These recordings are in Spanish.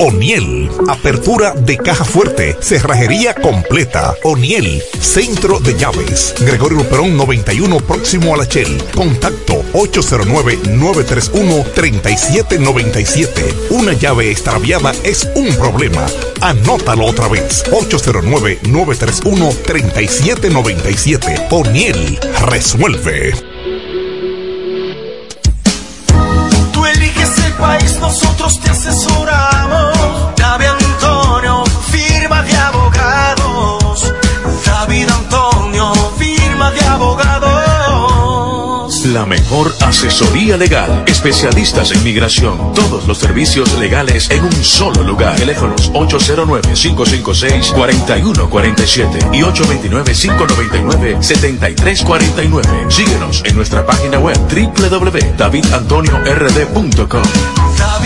O'Niel, apertura de caja fuerte, cerrajería completa. O'Niel, centro de llaves. Gregorio Perón 91, próximo a la Shell. Contacto 809-931-3797. Una llave extraviada es un problema. Anótalo otra vez. 809-931-3797. O'Niel, resuelve. Tú eliges el país, te asesoramos. David Antonio, firma de abogados. David Antonio, firma de abogados. La mejor asesoría legal. Especialistas en migración. Todos los servicios legales en un solo lugar. Teléfonos 809-556-4147 y 829-599-7349. Síguenos en nuestra página web www.davidantoniord.com.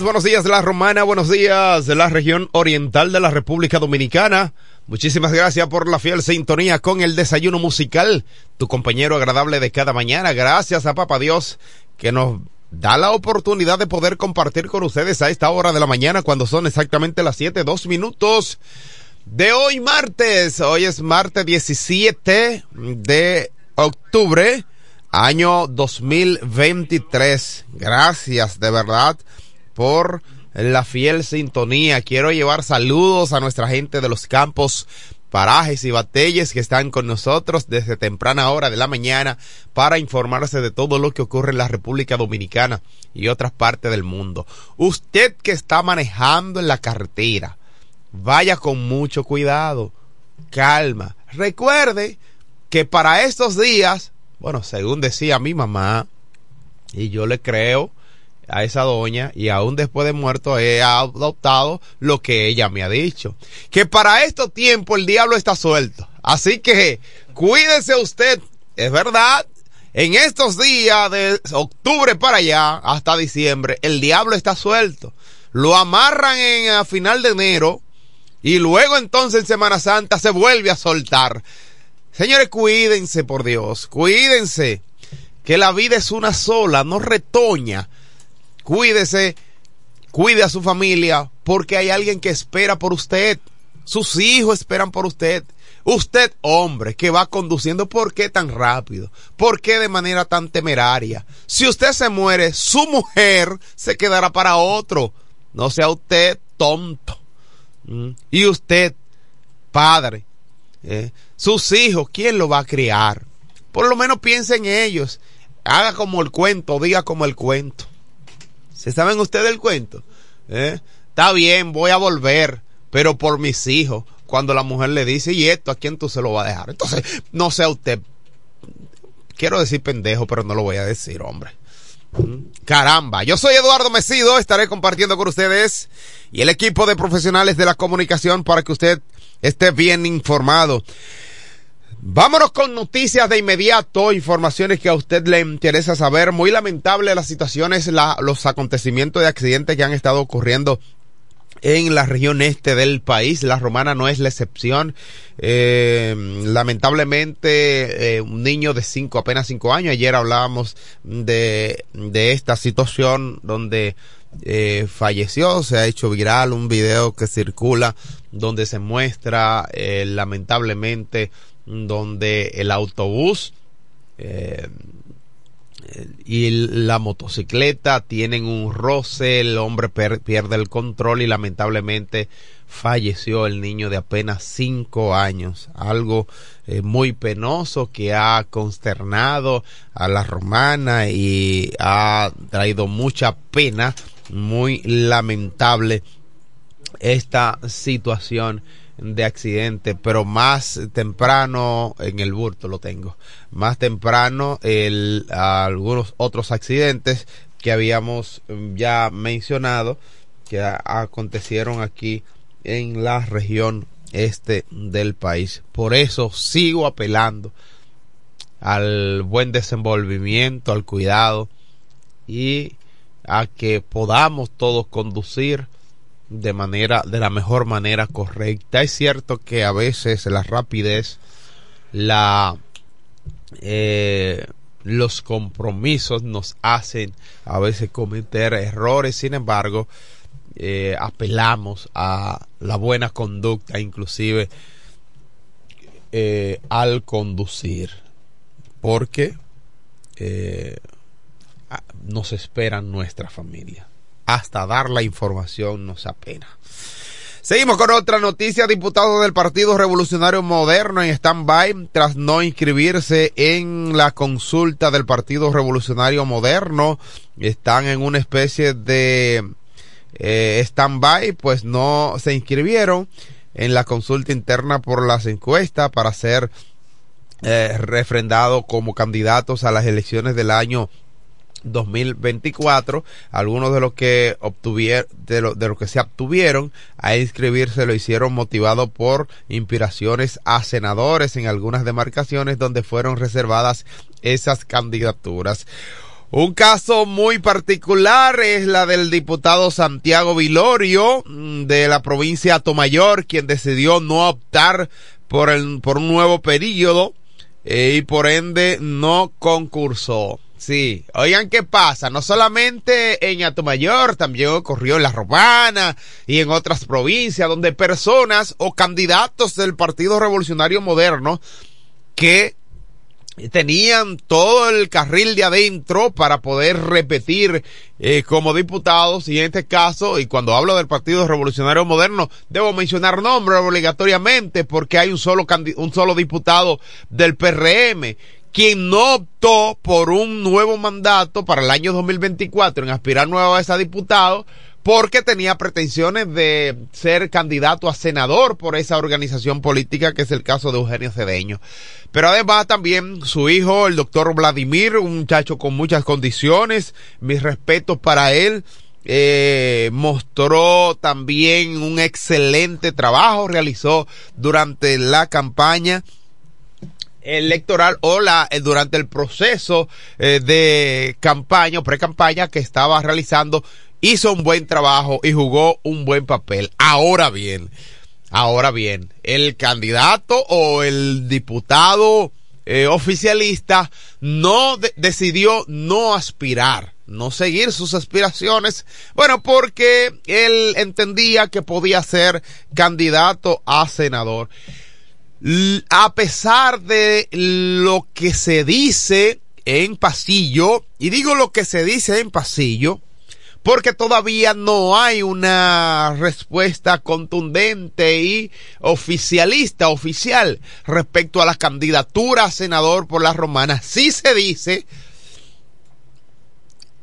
Buenos días la Romana, buenos días de la región oriental de la República Dominicana. Muchísimas gracias por la fiel sintonía con el desayuno musical, tu compañero agradable de cada mañana. Gracias a Papa Dios que nos da la oportunidad de poder compartir con ustedes a esta hora de la mañana cuando son exactamente las siete, dos minutos de hoy martes. Hoy es martes 17 de octubre, año 2023. Gracias de verdad por la fiel sintonía. Quiero llevar saludos a nuestra gente de los campos, parajes y batalles que están con nosotros desde temprana hora de la mañana para informarse de todo lo que ocurre en la República Dominicana y otras partes del mundo. Usted que está manejando en la carretera, vaya con mucho cuidado, calma. Recuerde que para estos días, bueno, según decía mi mamá, y yo le creo, a esa doña y aún después de muerto he adoptado lo que ella me ha dicho. Que para estos tiempos el diablo está suelto. Así que cuídese usted. Es verdad. En estos días de octubre para allá hasta diciembre, el diablo está suelto. Lo amarran en a final de enero y luego entonces en Semana Santa se vuelve a soltar. Señores, cuídense por Dios, cuídense. Que la vida es una sola, no retoña cuídese, cuide a su familia, porque hay alguien que espera por usted. Sus hijos esperan por usted. Usted, hombre, que va conduciendo, ¿por qué tan rápido? ¿Por qué de manera tan temeraria? Si usted se muere, su mujer se quedará para otro. No sea usted tonto. ¿Mm? Y usted, padre, ¿eh? sus hijos, ¿quién lo va a criar? Por lo menos piense en ellos. Haga como el cuento, diga como el cuento. ¿Se saben ustedes el cuento? ¿Eh? Está bien, voy a volver, pero por mis hijos. Cuando la mujer le dice, ¿y esto a quién tú se lo vas a dejar? Entonces, no sea usted. Quiero decir pendejo, pero no lo voy a decir, hombre. Caramba, yo soy Eduardo Mesido, estaré compartiendo con ustedes y el equipo de profesionales de la comunicación para que usted esté bien informado. Vámonos con noticias de inmediato, informaciones que a usted le interesa saber. Muy lamentable las situaciones, la, los acontecimientos de accidentes que han estado ocurriendo en la región este del país. La romana no es la excepción. Eh, lamentablemente, eh, un niño de cinco, apenas cinco años, ayer hablábamos de, de esta situación donde eh, falleció, se ha hecho viral un video que circula donde se muestra eh, lamentablemente donde el autobús eh, y la motocicleta tienen un roce, el hombre pierde el control y lamentablemente falleció el niño de apenas cinco años, algo eh, muy penoso que ha consternado a la romana y ha traído mucha pena, muy lamentable esta situación de accidente, pero más temprano en el burto lo tengo. Más temprano el, algunos otros accidentes que habíamos mm, ya mencionado que acontecieron aquí en la región este del país. Por eso sigo apelando al buen desenvolvimiento, al cuidado y a que podamos todos conducir de manera, de la mejor manera correcta. Es cierto que a veces la rapidez, la, eh, los compromisos nos hacen a veces cometer errores, sin embargo, eh, apelamos a la buena conducta, inclusive eh, al conducir, porque nos esperan nuestra familia hasta dar la información nos apena. Seguimos con otra noticia. Diputados del Partido Revolucionario Moderno en stand-by tras no inscribirse en la consulta del Partido Revolucionario Moderno. Están en una especie de eh, stand-by, pues no se inscribieron en la consulta interna por las encuestas para ser eh, refrendado como candidatos a las elecciones del año 2024. Algunos de los que obtuvieron, de, lo, los que se obtuvieron a inscribirse lo hicieron motivado por inspiraciones a senadores en algunas demarcaciones donde fueron reservadas esas candidaturas. Un caso muy particular es la del diputado Santiago Vilorio mm, de la provincia de Tomayor, quien decidió no optar por, el, por un nuevo periodo eh, y por ende no concursó. Sí, oigan qué pasa, no solamente en Atomayor, también ocurrió en La Romana y en otras provincias donde personas o candidatos del Partido Revolucionario Moderno que tenían todo el carril de adentro para poder repetir eh, como diputados y en este caso, y cuando hablo del Partido Revolucionario Moderno, debo mencionar nombres obligatoriamente porque hay un solo, un solo diputado del PRM quien no optó por un nuevo mandato para el año 2024 en aspirar nuevo a ese diputado porque tenía pretensiones de ser candidato a senador por esa organización política que es el caso de Eugenio Cedeño. Pero además también su hijo, el doctor Vladimir, un muchacho con muchas condiciones, mis respetos para él, eh, mostró también un excelente trabajo, realizó durante la campaña electoral o la, eh, durante el proceso eh, de campaña o pre-campaña que estaba realizando, hizo un buen trabajo y jugó un buen papel. Ahora bien, ahora bien, el candidato o el diputado eh, oficialista no decidió no aspirar no seguir sus aspiraciones, bueno, porque él entendía que podía ser candidato a senador a pesar de lo que se dice en pasillo, y digo lo que se dice en pasillo, porque todavía no hay una respuesta contundente y oficialista, oficial, respecto a la candidatura a senador por las romanas. Sí se dice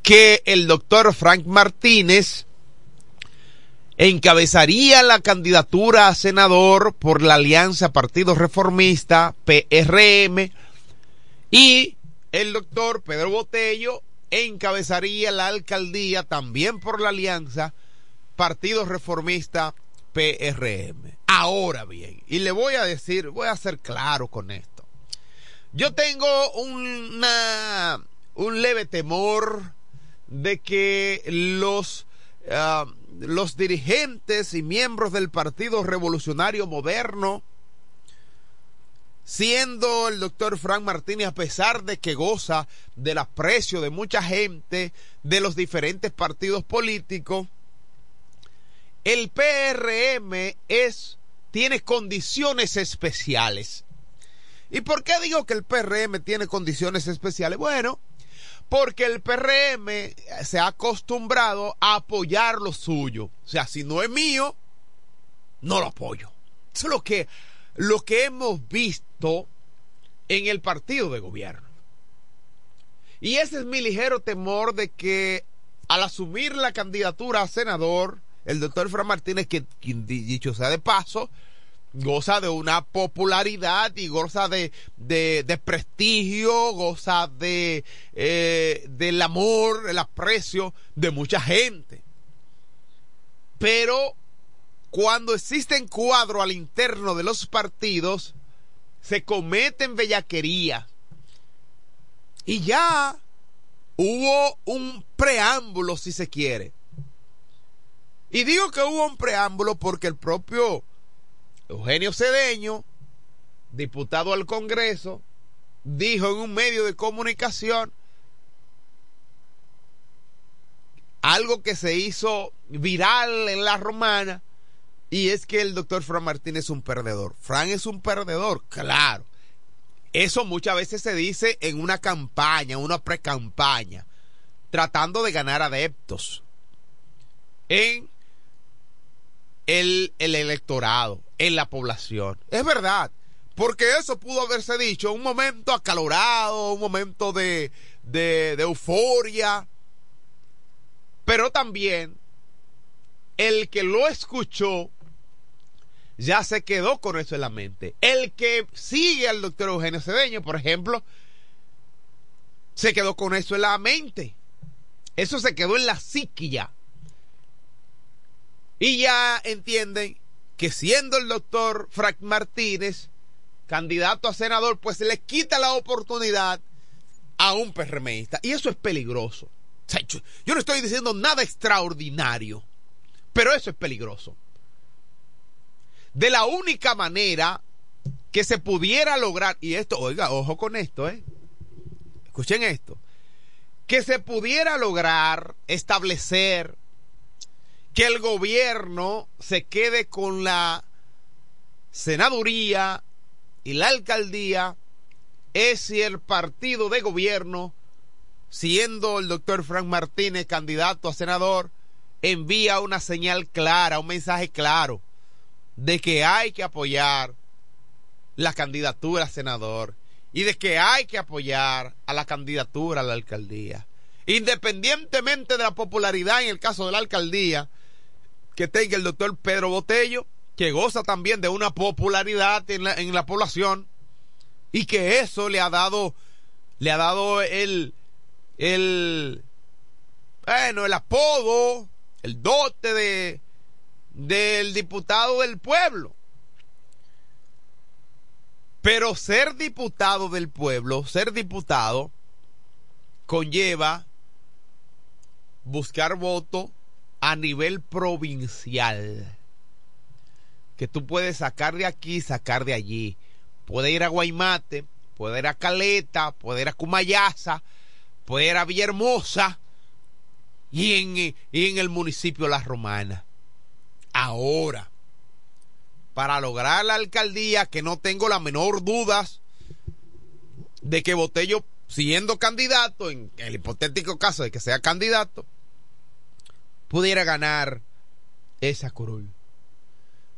que el doctor Frank Martínez encabezaría la candidatura a senador por la Alianza Partido Reformista, PRM, y el doctor Pedro Botello encabezaría la alcaldía también por la Alianza Partido Reformista, PRM. Ahora bien, y le voy a decir, voy a ser claro con esto. Yo tengo una, un leve temor de que los Ah, los dirigentes y miembros del Partido Revolucionario Moderno, siendo el doctor Frank Martínez, a pesar de que goza del aprecio de mucha gente de los diferentes partidos políticos, el PRM es, tiene condiciones especiales. ¿Y por qué digo que el PRM tiene condiciones especiales? Bueno, porque el PRM se ha acostumbrado a apoyar lo suyo. O sea, si no es mío, no lo apoyo. Eso es lo que, lo que hemos visto en el partido de gobierno. Y ese es mi ligero temor de que al asumir la candidatura a senador, el doctor Fran Martínez, que dicho sea de paso, goza de una popularidad y goza de, de, prestigio, goza de eh, del amor, el aprecio de mucha gente. Pero cuando existen cuadros al interno de los partidos, se cometen bellaquerías. Y ya hubo un preámbulo, si se quiere. Y digo que hubo un preámbulo porque el propio Eugenio Cedeño, diputado al Congreso, dijo en un medio de comunicación algo que se hizo viral en la romana y es que el doctor Fran Martínez es un perdedor. Fran es un perdedor, claro. Eso muchas veces se dice en una campaña, una pre-campaña, tratando de ganar adeptos en el, el electorado en la población. Es verdad, porque eso pudo haberse dicho un momento acalorado, un momento de, de, de euforia, pero también el que lo escuchó ya se quedó con eso en la mente. El que sigue al doctor Eugenio Cedeño, por ejemplo, se quedó con eso en la mente. Eso se quedó en la psiquia. Y ya entienden que siendo el doctor Frank Martínez candidato a senador, pues se le quita la oportunidad a un PRMista. Y eso es peligroso. yo no estoy diciendo nada extraordinario, pero eso es peligroso. De la única manera que se pudiera lograr, y esto, oiga, ojo con esto, ¿eh? Escuchen esto, que se pudiera lograr establecer que el gobierno se quede con la senaduría y la alcaldía es si el partido de gobierno, siendo el doctor Frank Martínez candidato a senador, envía una señal clara, un mensaje claro de que hay que apoyar la candidatura a senador y de que hay que apoyar a la candidatura a la alcaldía. Independientemente de la popularidad en el caso de la alcaldía, que tenga el doctor Pedro Botello, que goza también de una popularidad en la, en la población y que eso le ha dado, le ha dado el, el, bueno, el apodo, el dote de, del diputado del pueblo. Pero ser diputado del pueblo, ser diputado, conlleva buscar voto a nivel provincial. Que tú puedes sacar de aquí, sacar de allí. Puede ir a Guaymate, puede ir a Caleta, puede ir a Cumayasa, puede ir a Villahermosa y en, y en el municipio La Romana. Ahora, para lograr la alcaldía, que no tengo la menor dudas de que Botello, siendo candidato, en el hipotético caso de que sea candidato, pudiera ganar esa curul,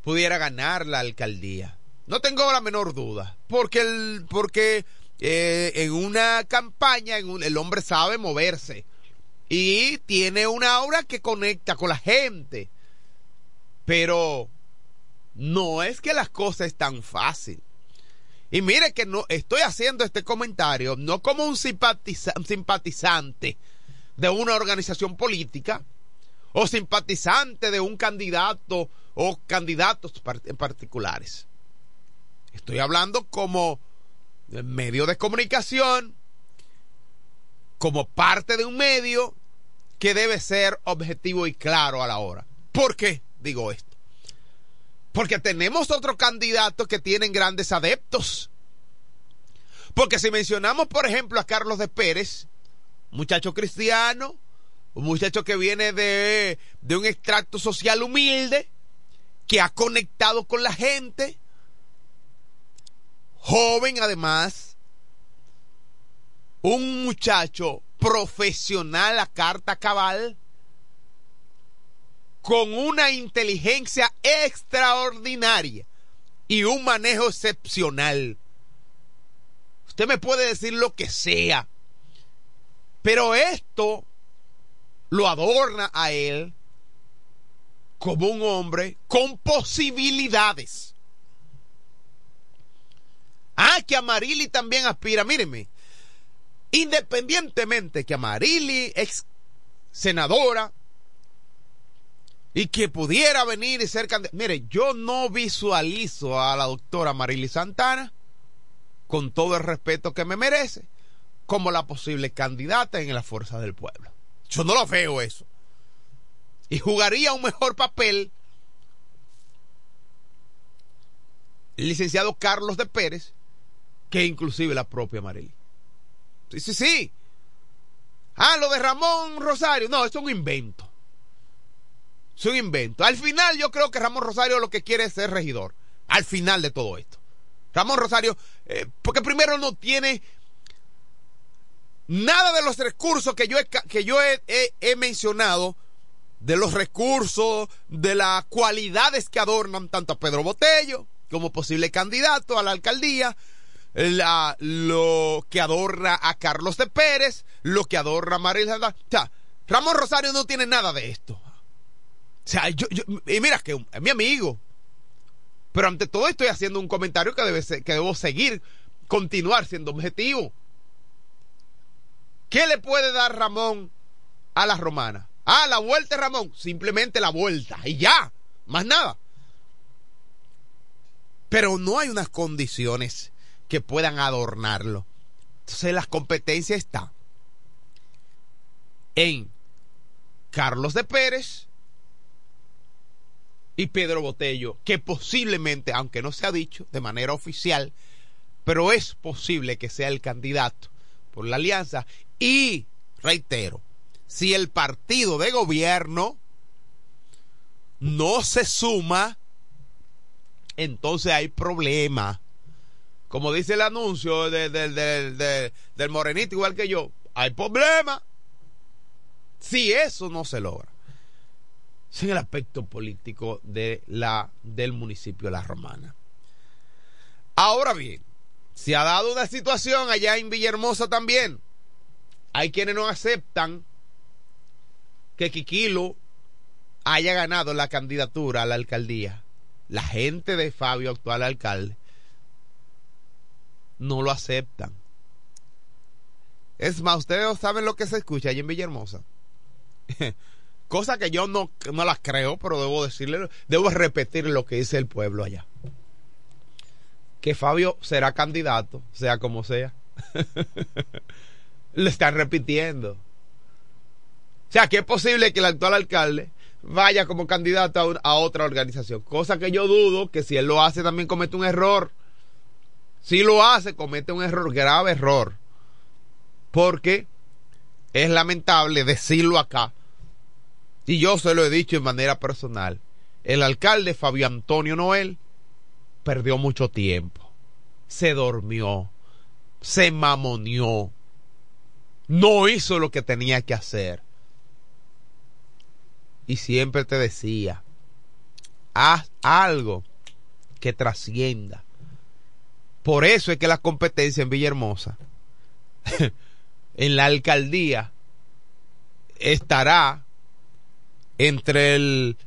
pudiera ganar la alcaldía. No tengo la menor duda, porque el, porque eh, en una campaña el hombre sabe moverse y tiene una aura que conecta con la gente. Pero no es que las cosas es tan fácil. Y mire que no estoy haciendo este comentario no como un simpatizante de una organización política, o simpatizante de un candidato o candidatos en particulares. Estoy hablando como medio de comunicación, como parte de un medio que debe ser objetivo y claro a la hora. ¿Por qué digo esto? Porque tenemos otros candidatos que tienen grandes adeptos. Porque si mencionamos, por ejemplo, a Carlos de Pérez, muchacho cristiano, un muchacho que viene de, de un extracto social humilde, que ha conectado con la gente, joven además, un muchacho profesional a carta cabal, con una inteligencia extraordinaria y un manejo excepcional. Usted me puede decir lo que sea, pero esto lo adorna a él como un hombre con posibilidades. Ah, que Amarili también aspira. Míreme, independientemente que Amarili, ex senadora, y que pudiera venir y ser candidata. Mire, yo no visualizo a la doctora Marily Santana, con todo el respeto que me merece, como la posible candidata en la fuerza del pueblo. Yo no lo veo eso. Y jugaría un mejor papel el licenciado Carlos de Pérez que inclusive la propia Marily. Sí, sí, sí. Ah, lo de Ramón Rosario. No, es un invento. Es un invento. Al final yo creo que Ramón Rosario lo que quiere es ser regidor. Al final de todo esto. Ramón Rosario, eh, porque primero no tiene nada de los recursos que yo he, que yo he, mencionado, de los recursos, de las cualidades que adornan tanto a Pedro Botello como posible candidato a la alcaldía, la, lo que adorna a Carlos de Pérez, lo que adorna a María. O sea, Ramón Rosario no tiene nada de esto. O sea, yo, yo, y mira que es mi amigo. Pero ante todo estoy haciendo un comentario que, debe ser, que debo seguir, continuar siendo objetivo. ¿Qué le puede dar Ramón a la romana? Ah, la vuelta Ramón. Simplemente la vuelta. Y ya. Más nada. Pero no hay unas condiciones que puedan adornarlo. Entonces la competencia está en Carlos de Pérez, y Pedro Botello, que posiblemente, aunque no se ha dicho de manera oficial, pero es posible que sea el candidato por la alianza. Y, reitero, si el partido de gobierno no se suma, entonces hay problema. Como dice el anuncio de, de, de, del morenito, igual que yo, hay problema. Si eso no se logra en el aspecto político de la, del municipio de La Romana. Ahora bien, se ha dado una situación allá en Villahermosa también. Hay quienes no aceptan que Quiquilo haya ganado la candidatura a la alcaldía. La gente de Fabio, actual alcalde, no lo aceptan. Es más, ustedes saben lo que se escucha allá en Villahermosa. Cosa que yo no, no las creo, pero debo decirle, debo repetir lo que dice el pueblo allá. Que Fabio será candidato, sea como sea. Le están repitiendo. O sea, que es posible que el actual alcalde vaya como candidato a, a, otra organización. Cosa que yo dudo que si él lo hace también comete un error. Si lo hace, comete un error, grave error. Porque es lamentable decirlo acá, y yo se lo he dicho en manera personal, el alcalde Fabio Antonio Noel perdió mucho tiempo, se durmió, se mamoneó, no hizo lo que tenía que hacer. Y siempre te decía, haz algo que trascienda. Por eso es que la competencia en Villahermosa, en la alcaldía, estará entre el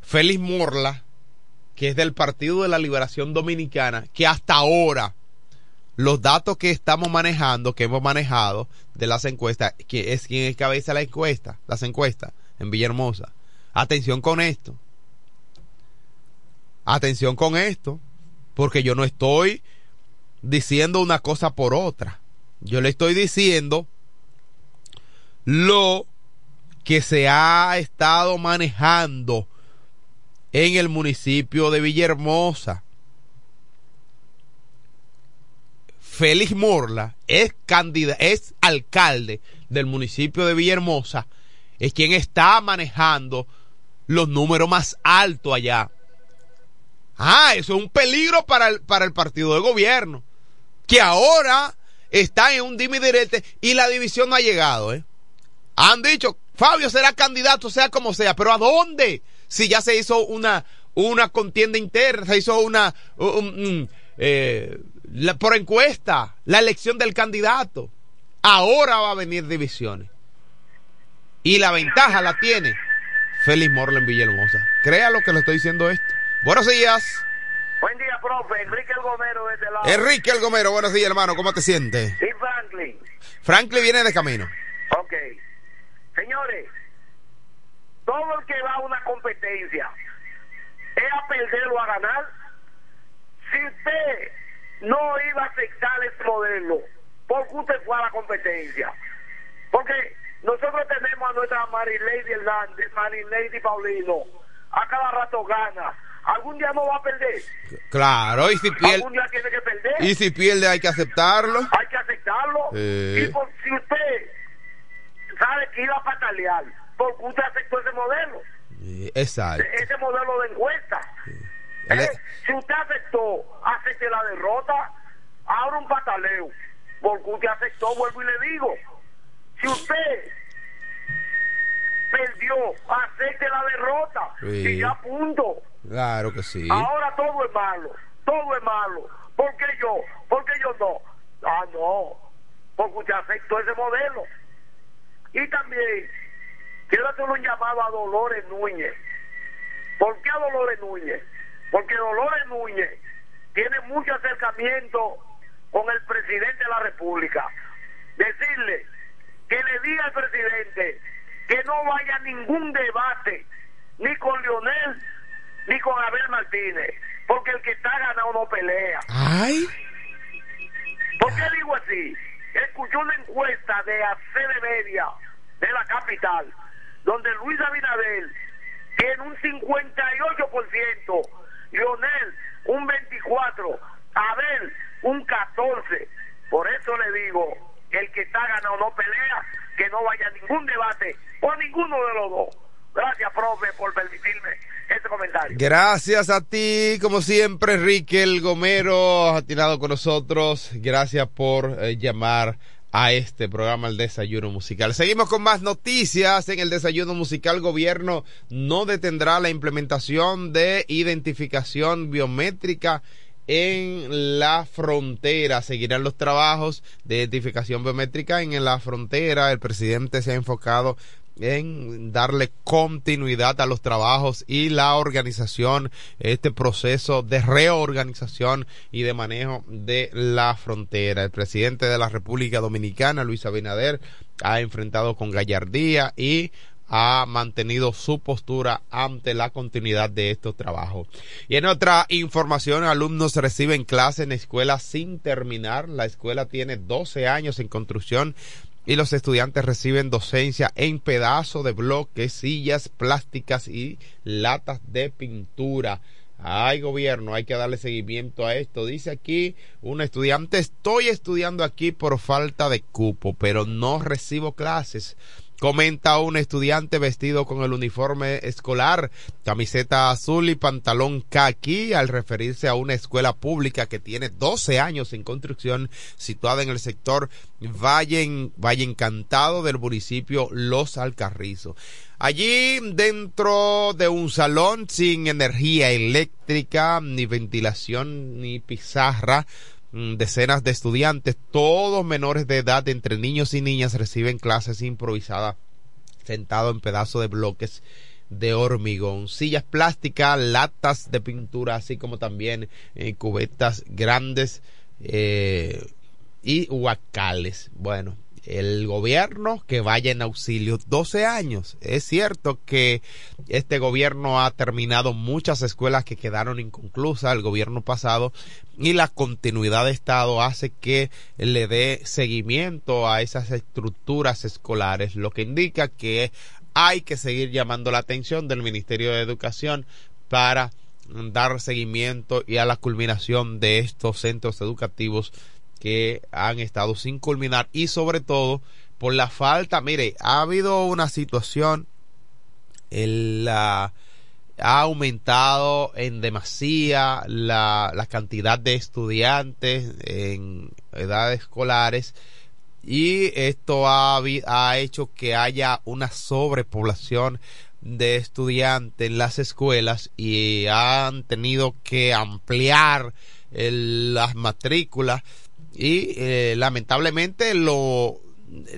Félix Morla, que es del Partido de la Liberación Dominicana, que hasta ahora los datos que estamos manejando, que hemos manejado de las encuestas, que es quien cabeza la encuesta, las encuestas en Villahermosa. Atención con esto. Atención con esto, porque yo no estoy diciendo una cosa por otra. Yo le estoy diciendo lo que se ha estado manejando en el municipio de Villahermosa. Félix Morla es candidato, es alcalde del municipio de Villahermosa, es quien está manejando los números más altos allá. Ah, eso es un peligro para el, para el partido de gobierno, que ahora está en un dime direte y la división no ha llegado, ¿eh? Han dicho, Fabio será candidato, sea como sea, pero ¿a dónde? Si ya se hizo una, una contienda interna, se hizo una, eh, por encuesta, la elección del candidato. Ahora va a venir divisiones. Y la ventaja la tiene Félix Morla en Villahermosa. Crea lo que le estoy diciendo esto. Buenos días. Buen día, profe. Enrique El Gomero de este lado. Enrique El Gomero, buenos días, hermano. ¿Cómo te sientes? Y Franklin. Franklin viene de camino. Ok. Señores, todo el que va a una competencia es a perder o a ganar. Si usted no iba a aceptar este modelo, ¿por qué usted fue a la competencia? Porque nosotros tenemos a nuestra Marilady Hernández, Marilady Paulino, a cada rato gana. Algún día no va a perder. Claro, y si pierde. Algún día tiene que perder. Y si pierde, hay que aceptarlo. Hay que aceptarlo. Eh. Y por, si usted sabe que iba a patalear, ¿por qué usted aceptó ese modelo? Eh, Exacto. Ese modelo de encuesta. Eh, Si usted aceptó, acepte la derrota, ahora un pataleo. Porque usted aceptó, vuelvo y le digo. Si usted perdió, acepte la derrota. Sí. Y ya punto. Claro que sí. Ahora todo es malo, todo es malo. ¿Por qué yo? ¿Por qué yo no? Ah, no, porque usted aceptó ese modelo. Y también quiero hacer un llamado a Dolores Núñez. ¿Por qué a Dolores Núñez? Porque Dolores Núñez tiene mucho acercamiento con el presidente de la República. Decirle que le diga al presidente que no vaya a ningún debate ni con Leonel ni con Abel Martínez, porque el que está ganado no pelea. Ay. ¿Por qué digo así? Escuché una encuesta de ACD Media de la capital, donde Luis Abinader tiene un 58%, Lionel un 24%, Abel un 14%. Por eso le digo, el que está ganado no pelea, que no vaya a ningún debate con ninguno de los dos. Gracias, profe, por permitirme este comentario. Gracias a ti, como siempre, Enrique El Gomero, ha tirado con nosotros. Gracias por eh, llamar a este programa El Desayuno Musical. Seguimos con más noticias. En el Desayuno Musical, gobierno no detendrá la implementación de identificación biométrica en la frontera. Seguirán los trabajos de identificación biométrica en la frontera. El presidente se ha enfocado en darle continuidad a los trabajos y la organización, este proceso de reorganización y de manejo de la frontera. El presidente de la República Dominicana, Luis Abinader, ha enfrentado con gallardía y ha mantenido su postura ante la continuidad de estos trabajos. Y en otra información, alumnos reciben clase en escuela sin terminar. La escuela tiene 12 años en construcción y los estudiantes reciben docencia en pedazos de bloques, sillas plásticas y latas de pintura. Ay, gobierno, hay que darle seguimiento a esto. Dice aquí un estudiante, estoy estudiando aquí por falta de cupo, pero no recibo clases. Comenta un estudiante vestido con el uniforme escolar, camiseta azul y pantalón kaki, al referirse a una escuela pública que tiene 12 años en construcción, situada en el sector Valle, Valle Encantado del municipio Los Alcarrizos. Allí, dentro de un salón sin energía eléctrica, ni ventilación, ni pizarra, decenas de estudiantes, todos menores de edad, entre niños y niñas, reciben clases improvisadas sentado en pedazos de bloques de hormigón, sillas plásticas, latas de pintura, así como también eh, cubetas grandes eh, y huacales. Bueno, el gobierno que vaya en auxilio 12 años. Es cierto que este gobierno ha terminado muchas escuelas que quedaron inconclusas el gobierno pasado y la continuidad de Estado hace que le dé seguimiento a esas estructuras escolares, lo que indica que hay que seguir llamando la atención del Ministerio de Educación para dar seguimiento y a la culminación de estos centros educativos que han estado sin culminar y sobre todo por la falta, mire, ha habido una situación, la, ha aumentado en demasía la, la cantidad de estudiantes en edades escolares y esto ha, ha hecho que haya una sobrepoblación de estudiantes en las escuelas y han tenido que ampliar las matrículas y eh, lamentablemente lo,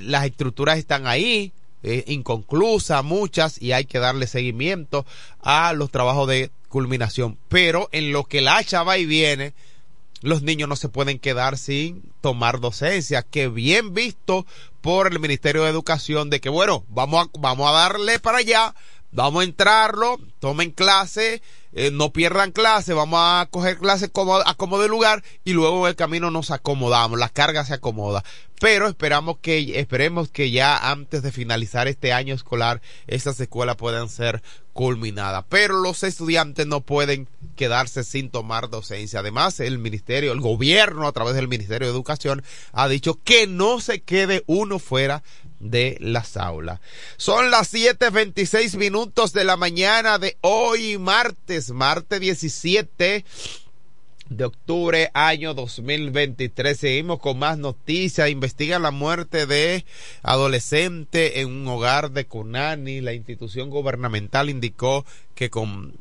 las estructuras están ahí eh, inconclusas muchas y hay que darle seguimiento a los trabajos de culminación. Pero en lo que la hacha va y viene los niños no se pueden quedar sin tomar docencia, que bien visto por el Ministerio de Educación de que bueno, vamos a, vamos a darle para allá, vamos a entrarlo, tomen clase, eh, no pierdan clase, vamos a coger clase como, a como de lugar y luego en el camino nos acomodamos, la carga se acomoda. Pero esperamos que, esperemos que ya antes de finalizar este año escolar, estas escuelas puedan ser culminadas. Pero los estudiantes no pueden quedarse sin tomar docencia. Además, el ministerio, el gobierno a través del Ministerio de Educación ha dicho que no se quede uno fuera de las aulas. Son las 7.26 minutos de la mañana de hoy, martes, martes 17 de octubre, año 2023. Seguimos con más noticias. Investiga la muerte de adolescente en un hogar de Conani. La institución gubernamental indicó que,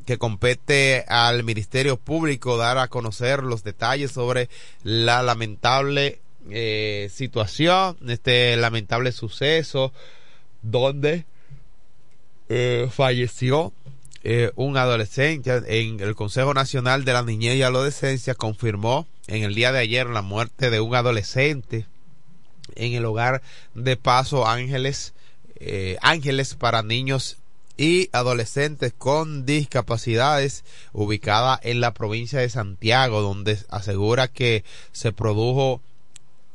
que compete al Ministerio Público dar a conocer los detalles sobre la lamentable eh, situación, este lamentable suceso donde eh, falleció eh, un adolescente en el Consejo Nacional de la Niñez y Adolescencia confirmó en el día de ayer la muerte de un adolescente en el hogar de Paso Ángeles, Ángeles para niños y adolescentes con discapacidades ubicada en la provincia de Santiago, donde asegura que se produjo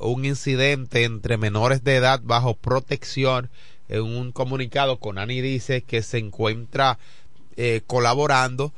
un incidente entre menores de edad bajo protección. En un comunicado, Conani dice que se encuentra eh, colaborando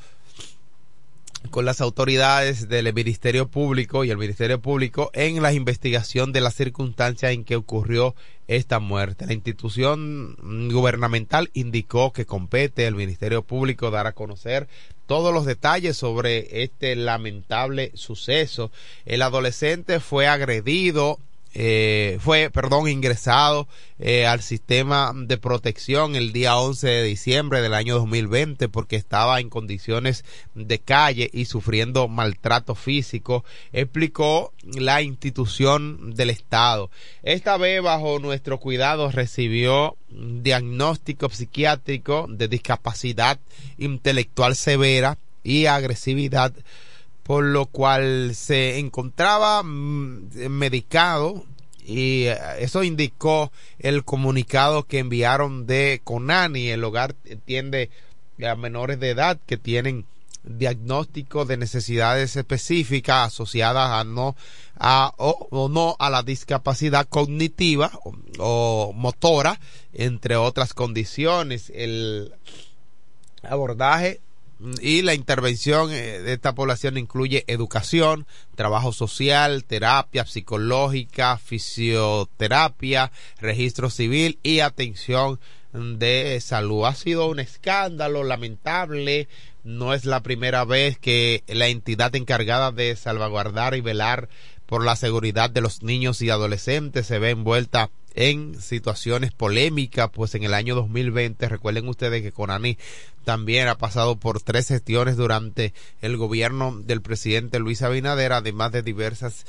con las autoridades del Ministerio Público y el Ministerio Público en la investigación de las circunstancias en que ocurrió esta muerte. La institución gubernamental indicó que compete al Ministerio Público dar a conocer todos los detalles sobre este lamentable suceso. El adolescente fue agredido eh, fue, perdón, ingresado eh, al sistema de protección el día 11 de diciembre del año 2020 porque estaba en condiciones de calle y sufriendo maltrato físico, explicó la institución del Estado. Esta vez bajo nuestro cuidado recibió diagnóstico psiquiátrico de discapacidad intelectual severa y agresividad por lo cual se encontraba mm, medicado y eh, eso indicó el comunicado que enviaron de Conani. El hogar atiende a menores de edad que tienen diagnóstico de necesidades específicas asociadas a no a o, no a la discapacidad cognitiva o motora entre otras condiciones el abordaje y la intervención eh, de esta población incluye educación, trabajo social, terapia psicológica, fisioterapia, registro civil y atención de salud. Ha sido un escándalo lamentable. No es la primera vez que la entidad encargada de salvaguardar y velar por la seguridad de los niños y adolescentes se ve envuelta en situaciones polémicas, pues en el año 2020, recuerden ustedes que Conani también ha pasado por tres gestiones durante el gobierno del presidente Luis Abinader, además de diversas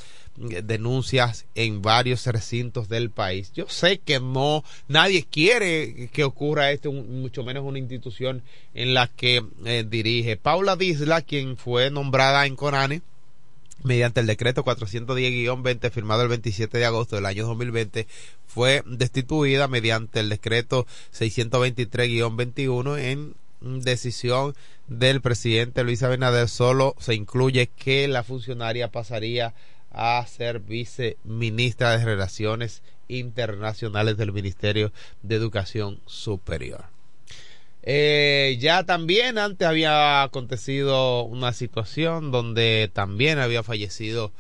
eh, denuncias en varios recintos del país. Yo sé que no, nadie quiere que ocurra esto, mucho menos una institución en la que eh, dirige. Paula Disla, quien fue nombrada en Conani, mediante el decreto 410-20 firmado el 27 de agosto del año 2020 fue destituida mediante el decreto 623-21 en decisión del presidente Luis Abinader solo se incluye que la funcionaria pasaría a ser viceministra de Relaciones Internacionales del Ministerio de Educación Superior. Eh, ya también antes había acontecido una situación donde también había fallecido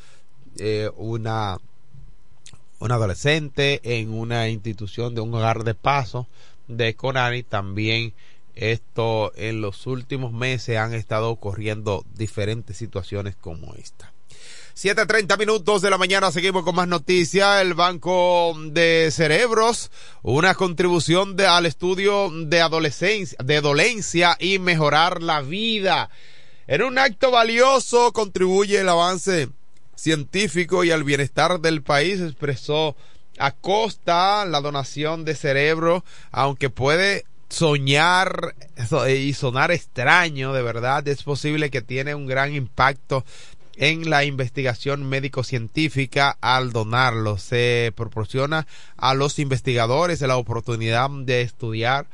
eh, una, una adolescente en una institución de un hogar de paso de Conani. También esto en los últimos meses han estado ocurriendo diferentes situaciones como esta. 7.30 minutos de la mañana, seguimos con más noticias. El Banco de Cerebros, una contribución al estudio de adolescencia, de dolencia y mejorar la vida. En un acto valioso contribuye el avance científico y al bienestar del país, expresó Acosta la donación de cerebro, aunque puede soñar y sonar extraño, de verdad, es posible que tiene un gran impacto en la investigación médico-científica al donarlo. Se proporciona a los investigadores la oportunidad de estudiar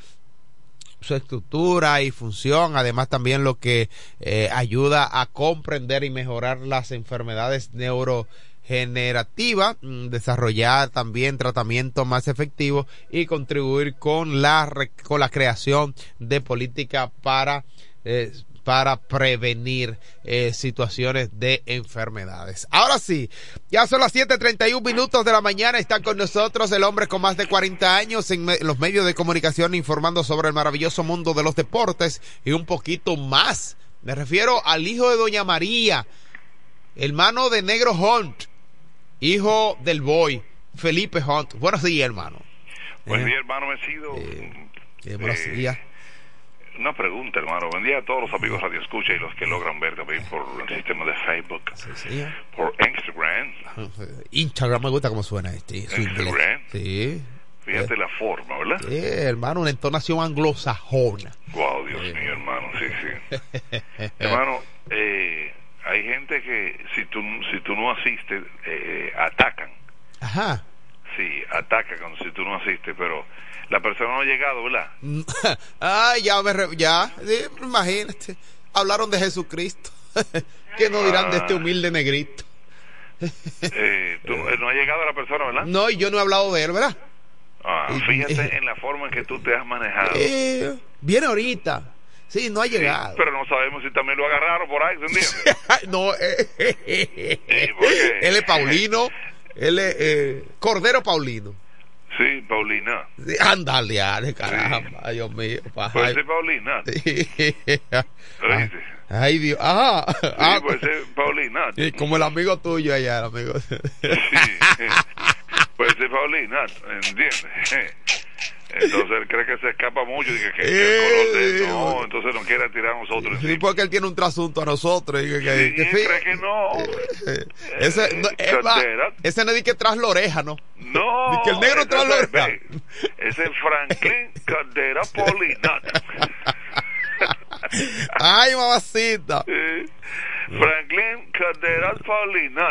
su estructura y función, además también lo que eh, ayuda a comprender y mejorar las enfermedades neurogenerativas, mm, desarrollar también tratamientos más efectivos y contribuir con la, con la creación de política para eh, para prevenir eh, situaciones de enfermedades. Ahora sí, ya son las 7.31 minutos de la mañana, está con nosotros el hombre con más de 40 años en, me- los medios de comunicación informando sobre el maravilloso mundo de los deportes y un poquito más. Me refiero al hijo de Doña María, hermano de Negro Hunt, hijo del boy, Felipe Hunt. Buenos días, hermano. Buen Eh, día, hermano Mesido. eh, buenos Eh, días. Una pregunta, hermano. Buen día a todos los amigos Radio Escucha y los que logran ver también por el sistema de Facebook, Sí, sí. por Instagram. Instagram me gusta cómo suena este. Instagram. Sí. Fíjate la forma, ¿verdad? Sí, hermano, una entonación anglosajona. Wow, Dios mío, hermano. Sí, sí. hermano, eh, hay gente que si tú, si tú no asistes, eh, atacan. Ajá. Sí, atacan si tú no asistes, pero la persona no ha llegado, ¿verdad? Ay, ya me re- ya, imagínate. Hablaron de Jesucristo. ¿Qué nos dirán de este humilde negrito? Eh, tú- eh, no ha llegado la persona, ¿verdad? No, y yo no he hablado de él, ¿verdad? Ah, fíjate en la forma en que tú te has manejado. Eh, viene ahorita. Sí, no ha Sí, llegado. pero no sabemos si también lo agarraron por ahí, ¿se entiende? no, eh, él es Paulino. Él es Cordero Paulino. Sí, Paulina. Sí, Ándale, ale, caramba, Dios mío. Puede ser Paulina. Sí, Ay, ay, Dios. Ajá. Ah, puede ser Paulina. sí, como el amigo tuyo allá, el amigo. Sí. Puede ser Paulina, ¿entiendes? Entonces él cree que se escapa mucho y que, que- que el color de Eh, no, entonces no quiere tirar a nosotros. Sí, porque él tiene un trasunto a nosotros. y que- que- Sí, que él sí. cree que no. Eh, Ese no, es más, Caldera. ese no es que tras la oreja, ¿no? No. Ni que el negro tras la oreja. Ese es Franklin Caldera Paulina. Ay, mamacita. Franklin Caldera Paulina.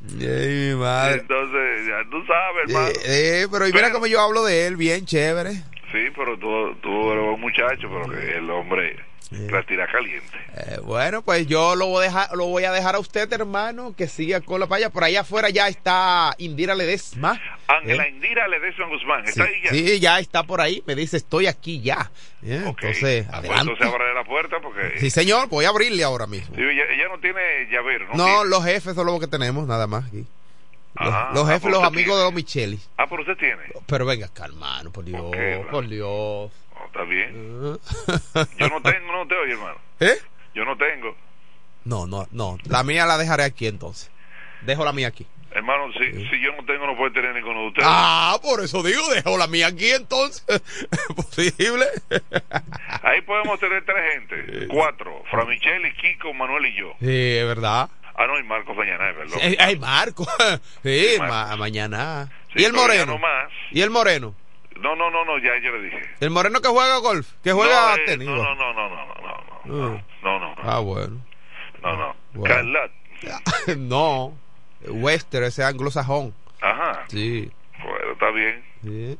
Ay, mi madre. Entonces, ya tú sabes, hermano. Eh, eh, pero y mira cómo yo hablo de él, bien chévere. Sí, pero tú, tú eres un muchacho, pero que el hombre la tira caliente. Eh, bueno, pues yo lo voy, a dejar, lo voy a dejar a usted, hermano, que siga con la paya. Por allá afuera ya está Indira Ledesma. Ángela Eh, Indira Ledesma Guzmán, Sí, ¿está ahí ya? sí, ya está por ahí. Me dice, estoy aquí ya. Eh. Entonces, Ah, pues adelante. entonces abre la puerta porque Sí, señor, voy a abrirle ahora mismo. Sí, ella, ella no tiene llavero, ¿no? No, tiene. los jefes son los que tenemos, nada más aquí. Los, Ah, los ah, jefes, los amigos tiene. de los Micheli. Ah, pero usted tiene. Pero venga acá, hermano, por Dios, por Dios. Está bien. Yo no tengo, no te oye, hermano. ¿Eh? Yo no tengo. No, no, no. La mía la dejaré aquí entonces. Dejo la mía aquí. Hermano, si, si yo no tengo, no puede tener ninguno de ustedes. Ah, por eso digo, dejo la mía aquí entonces. ¿Posible? Ahí podemos tener tres gente. Cuatro. Fra Michelle, Kiko, Manuel y yo. Sí, es verdad. Ah, no, y Marcos mañana, es verdad. Sí, Ay, Marco. Sí, ma- mañana. Sí, ¿Y el moreno? más. ¿Y el moreno? No, no, no, no, ya yo le dije. ¿El moreno que juega golf? ¿Que juega no, eh, tenis? no, no, no, no, no, no, no, no, Ah. no, Ah, bueno. no, no. Bueno. Carlat. no. Western, ese anglosajón. Ajá. Sí. Bueno, está bien. Sí.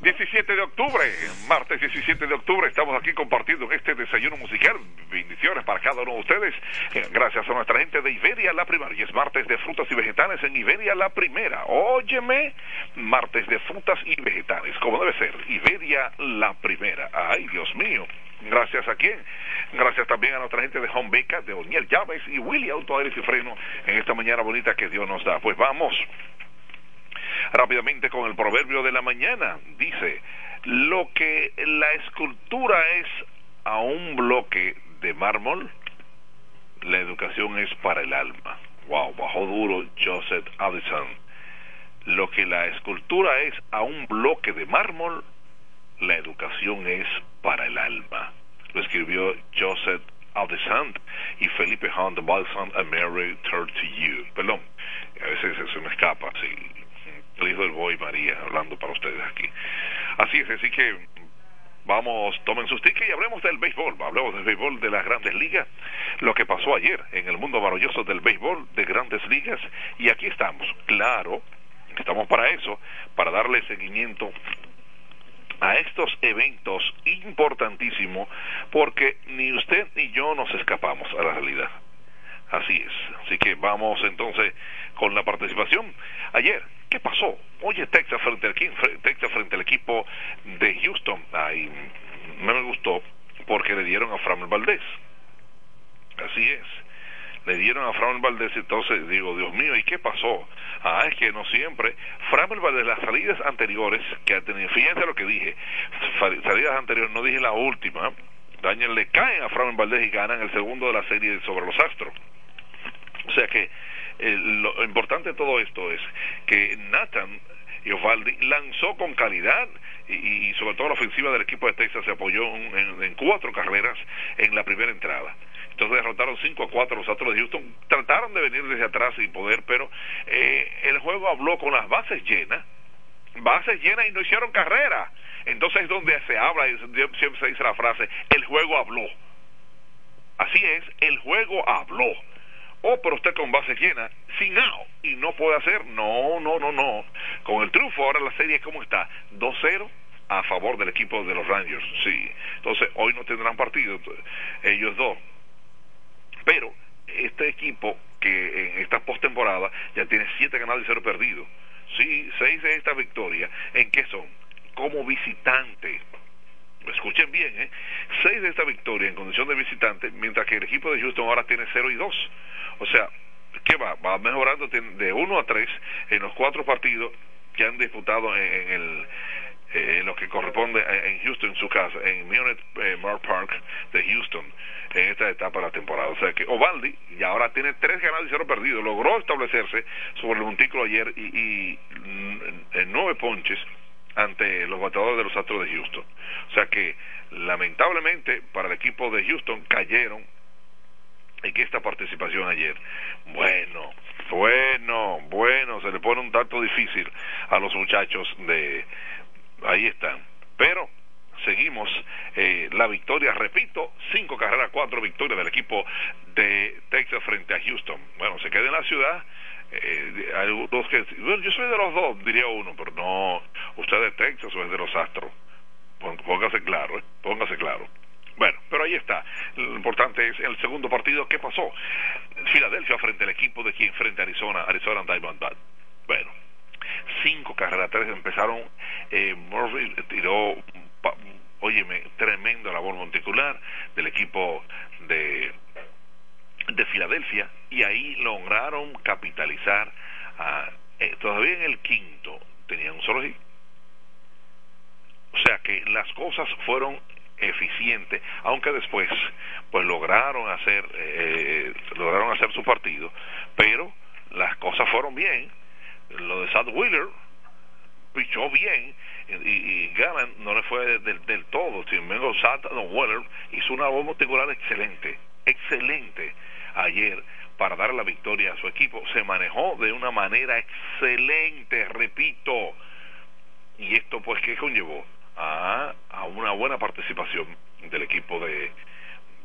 17 de octubre, martes 17 de octubre, estamos aquí compartiendo en este desayuno musical. Bendiciones para cada uno de ustedes. Eh, Gracias a nuestra gente de Iberia La Primera. Y es martes de frutas y vegetales en Iberia La Primera. Óyeme, martes de frutas y vegetales, como debe ser. Iberia La Primera. Ay, Dios mío. Gracias a quién. Gracias también a nuestra gente de Home Beca, de O'Neill Llaves y Willy Auto Aires y Freno en esta mañana bonita que Dios nos da. Pues vamos rápidamente con el proverbio de la mañana. Dice, lo que la escultura es a un bloque de mármol, la educación es para el alma. Wow, bajó duro Joseph Addison. Lo que la escultura es a un bloque de mármol, la educación es para el alma. Lo escribió Joseph Addison y Felipe Hunt Balsam a Mary Turn to. Perdón, a veces se me escapa, sí. El hijo del boy María, hablando para ustedes aquí. Así es, así que vamos, tomen sus tickets y hablemos del béisbol. Hablemos del béisbol de las grandes ligas. Lo que pasó ayer en el mundo maravilloso del béisbol de grandes ligas. Y aquí estamos, claro, estamos para eso, para darle seguimiento a estos eventos importantísimos, porque ni usted ni yo nos escapamos a la realidad. Así es. Así que vamos entonces con la participación. Ayer, ¿qué pasó? Oye, Texas frente al, Texas frente al equipo de Houston. Ay, no me gustó porque le dieron a Framel Valdés. Así es. Le dieron a Framel Valdés, entonces digo, Dios mío, ¿y qué pasó? Ah, es que no siempre. Framel Valdés, las salidas anteriores que ha tenido, fíjense lo que dije, salidas anteriores, no dije la última, Daniel le caen a Framel Valdés y ganan el segundo de la serie sobre los Astros. O sea que eh, lo importante de todo esto es que Nathan y lanzó con calidad y, sobre todo la ofensiva del equipo de Texas se apoyó en, cuatro carreras en la primera entrada. Entonces derrotaron 5 a 4 los Astros de Houston. Trataron de venir desde atrás sin poder, pero eh, el juego habló con las bases llenas, bases llenas y no hicieron carrera. Entonces es donde se habla y siempre se dice la frase, el juego habló. Así es, el juego habló oh, pero usted con base llena, sin out, y no puede hacer, no, no, no, no. Con el triunfo ahora la serie, ¿cómo está? 2-0 a favor del equipo de los Rangers, sí. Entonces, hoy no tendrán partido ellos dos. Pero este equipo que en esta postemporada ya tiene 7 ganados y 0 perdidos. Sí, 6 de esta victoria, ¿en qué son? Como visitante escuchen bien, ¿eh? seis de esta victoria en condición de visitante, mientras que el equipo de Houston ahora tiene 0 y 2. O sea, ¿qué va? Va mejorando de 1 a 3 en los cuatro partidos que han disputado en, el en lo que corresponde en Houston, en su casa, en Munich eh, Park de Houston, en esta etapa de la temporada. O sea que Ovaldi ya ahora tiene tres ganados y cero perdidos. Logró establecerse sobre el montículo ayer y, y en nueve ponches ante los bateadores de los Astros de Houston. O sea que lamentablemente para el equipo de Houston cayeron en esta participación ayer. Bueno, bueno, bueno, se le pone un tanto difícil a los muchachos de... Ahí están. Pero seguimos eh, la victoria, repito, cinco carreras, cuatro victorias del equipo de Texas frente a Houston. Bueno, se queda en la ciudad eh, dos que bueno, yo soy de los dos diría uno pero no usted de Texas o es de los Astros póngase claro ¿eh? póngase claro bueno, pero ahí está. Lo importante es el segundo partido, ¿qué pasó? Filadelfia frente al equipo de quien frente a Arizona, Arizona Diamondback. Bueno, cinco carreras, tres empezaron, eh, Murphy tiró, óyeme, tremenda labor monticular del equipo de de Filadelfia y ahí lograron capitalizar a, eh, todavía en el quinto tenían un solo hit. O sea que las cosas fueron eficientes aunque después pues lograron hacer eh, lograron hacer su partido pero las cosas fueron bien. Lo de Sad Wheeler pichó bien y, y no le fue del, del todo sin embargo Sad Wheeler hizo una bomba particular excelente excelente ayer para dar la victoria a su equipo. Se manejó de una manera excelente, repito. Y esto pues ¿qué conllevó? A, una buena participación del equipo de,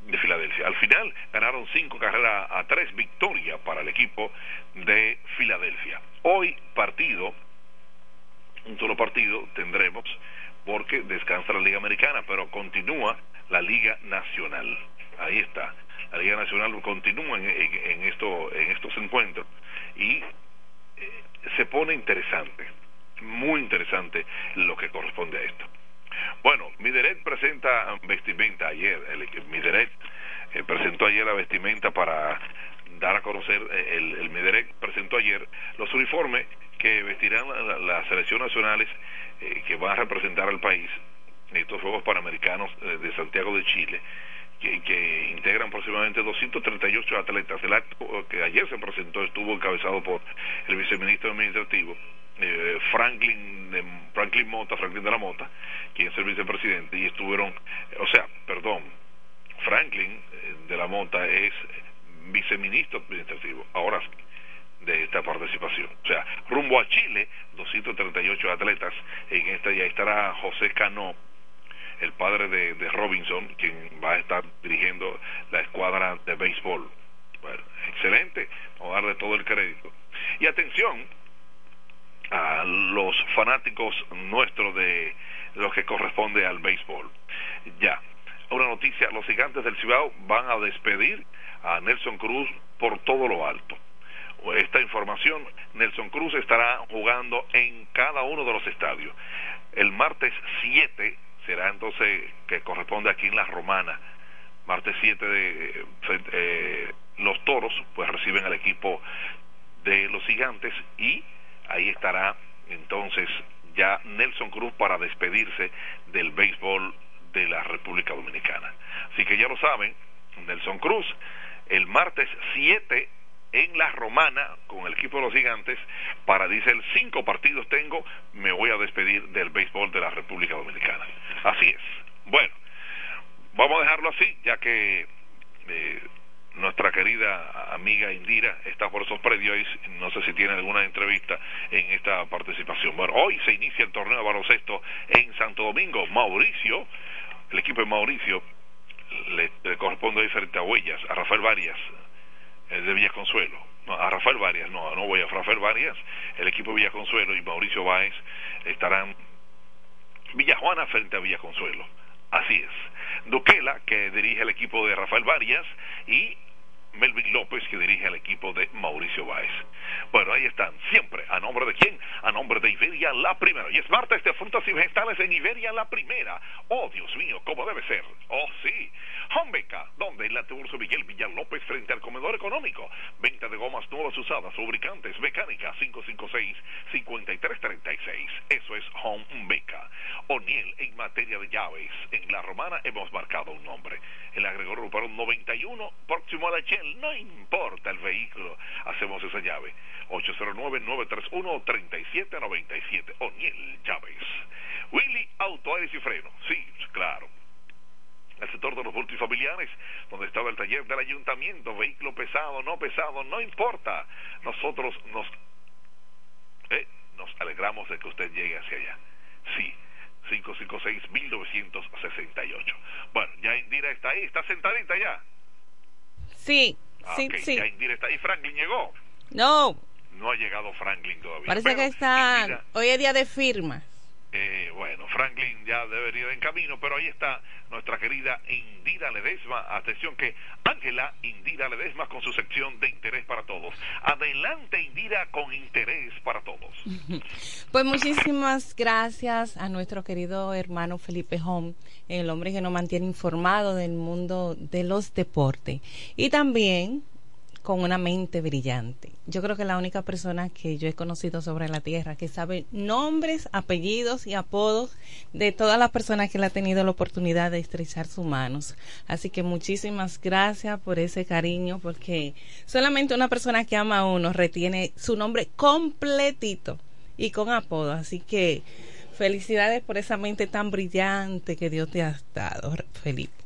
de Filadelfia. Al final ganaron cinco carreras a tres victorias para el equipo de Filadelfia. Hoy partido, un solo partido tendremos porque descansa la Liga Americana, pero continúa la Liga Nacional. Ahí está. La Liga Nacional continúa en, esto, en estos encuentros y eh, se pone interesante, muy interesante lo que corresponde a esto. Bueno, Mideret presenta vestimenta ayer, el, Mideret eh, presentó ayer la vestimenta para dar a conocer, eh, el, el Mideret presentó ayer los uniformes que vestirán las selecciones nacionales eh, que van a representar al país en estos Juegos Panamericanos de Santiago de Chile. Que, integran aproximadamente 238 atletas. El acto que ayer se presentó estuvo encabezado por el viceministro administrativo eh, Franklin de, Franklin Mota, Franklin de la Mota, quien es el vicepresidente, y estuvieron, o sea, perdón, Franklin eh, de la Mota es viceministro administrativo, ahora de esta participación. O sea, rumbo a Chile, 238 atletas, en esta ya estará José Cano, el padre de, Robinson, quien va a estar dirigiendo la escuadra de béisbol. Excelente, a darle todo el crédito. Y atención, a los fanáticos nuestros de lo que corresponde al béisbol. Ya, una noticia, los gigantes del Cibao van a despedir a Nelson Cruz por todo lo alto. Esta información, Nelson Cruz estará jugando en cada uno de los estadios. El martes 7 será entonces que corresponde aquí en La Romana. Martes 7 de eh, los toros pues reciben al equipo de los gigantes y ahí estará entonces ya Nelson Cruz para despedirse del béisbol de la República Dominicana. Así que ya lo saben, Nelson Cruz, el martes 7 en la Romana con el equipo de los gigantes para, dice cinco partidos tengo, me voy a despedir del béisbol de la República Dominicana. Así es. Bueno, vamos a dejarlo así, ya que eh, nuestra querida amiga Indira está por esos predios no sé si tiene alguna entrevista en esta participación. Bueno, hoy se inicia el torneo de baloncesto en Santo Domingo. Mauricio, el equipo de Mauricio, le, corresponde a frente a Huellas, a Rafael Varias, el de Villaconsuelo. A Rafael Varias, no, no voy a Rafael Varias, el equipo de Villaconsuelo y Mauricio Báez estarán Villajuana frente a Villaconsuelo. Así es. Duquela, que dirige el equipo de Rafael Varias, y Melvin López, que dirige al equipo de Mauricio Báez. Bueno, ahí están, siempre. ¿A nombre de quién? A nombre de Iberia La Primera. Y es martes de frutas y vegetales en Iberia La Primera. Oh, Dios mío, ¿cómo debe ser? Oh, sí. Hombeca, donde en la Miguel Villar López frente al comedor económico. Venta de gomas nuevas usadas, lubricantes, mecánica, 556-5336. Eso es Hombeca. O'Neill, en materia de llaves. En La Romana hemos marcado un nombre. El agregó un 91, próximo a la No importa el vehículo, hacemos esa llave. 809-931-3797, O'Neill Llaves. Willy Auto, Aires y Freno, sí, claro. El sector de los multifamiliares, donde estaba el taller del ayuntamiento, vehículo pesado, no pesado, no importa. Nosotros nos, eh, nos alegramos de que usted llegue hacia allá. Sí, 556-1968. Bueno, ya Indira está ahí, está sentadita ya. Sí, Ah, sí, ok, sí. Ya Indira está ahí. Franklin llegó. No, No ha llegado Franklin todavía. parece Pero que está. Indira, Hoy es día de firma. Eh, bueno, Franklin ya debería ir en camino, pero ahí está nuestra querida Indira Ledesma. Atención que Ángela Indira Ledesma con su sección de interés para todos. Adelante Indira con interés para todos. Pues muchísimas gracias a nuestro querido hermano Felipe Home, el hombre que nos mantiene informado del mundo de los deportes. Y también con una mente brillante. Yo creo que la única persona que yo he conocido sobre la tierra que sabe nombres, apellidos y apodos de todas las personas que le ha tenido la oportunidad de estrechar sus manos. Así que muchísimas gracias por ese cariño, porque solamente una persona que ama a uno retiene su nombre completito y con apodo. Así que felicidades por esa mente tan brillante que Dios te ha dado, Felipe.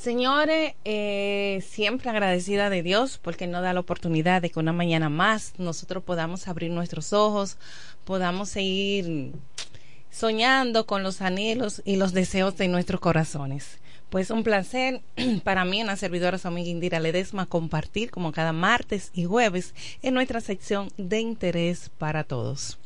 Señores, eh, siempre agradecida de Dios porque nos da la oportunidad de que una mañana más nosotros podamos abrir nuestros ojos, podamos seguir soñando con los anhelos y los deseos de nuestros corazones. Pues un placer para mí, una servidora su amiga Indira Ledesma, compartir como cada martes y jueves en nuestra sección de interés para todos.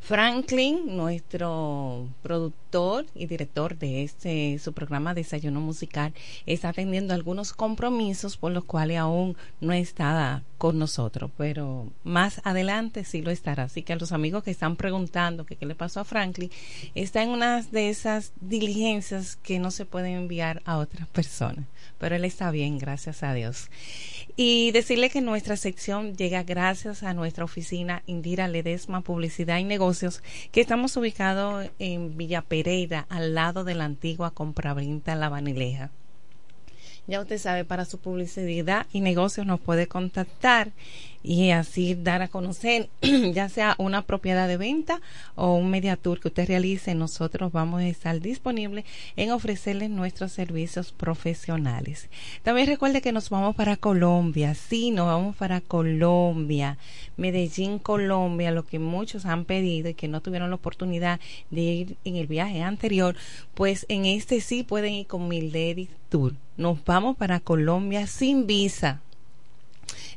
Franklin, nuestro productor y director de este su programa Desayuno Musical, está atendiendo algunos compromisos por los cuales aún no está con nosotros, pero más adelante sí lo estará. Así que a los amigos que están preguntando qué le pasó a Franklin, está en una de esas diligencias que no se pueden enviar a otras personas, pero él está bien, gracias a Dios. Y decirle que nuestra sección llega gracias a nuestra oficina Indira Ledesma Publicidad y Negocios, que estamos ubicados en Villa Pereira, al lado de la antigua compraventa La Vanileja. Ya usted sabe, para su publicidad y negocios nos puede contactar y así dar a conocer, ya sea una propiedad de venta o un media tour que usted realice, nosotros vamos a estar disponibles en ofrecerles nuestros servicios profesionales. También recuerde que nos vamos para Colombia, sí, nos vamos para Colombia, Medellín, Colombia, lo que muchos han pedido y que no tuvieron la oportunidad de ir en el viaje anterior, pues en este sí pueden ir con Milady Tour. Nos vamos para Colombia sin visa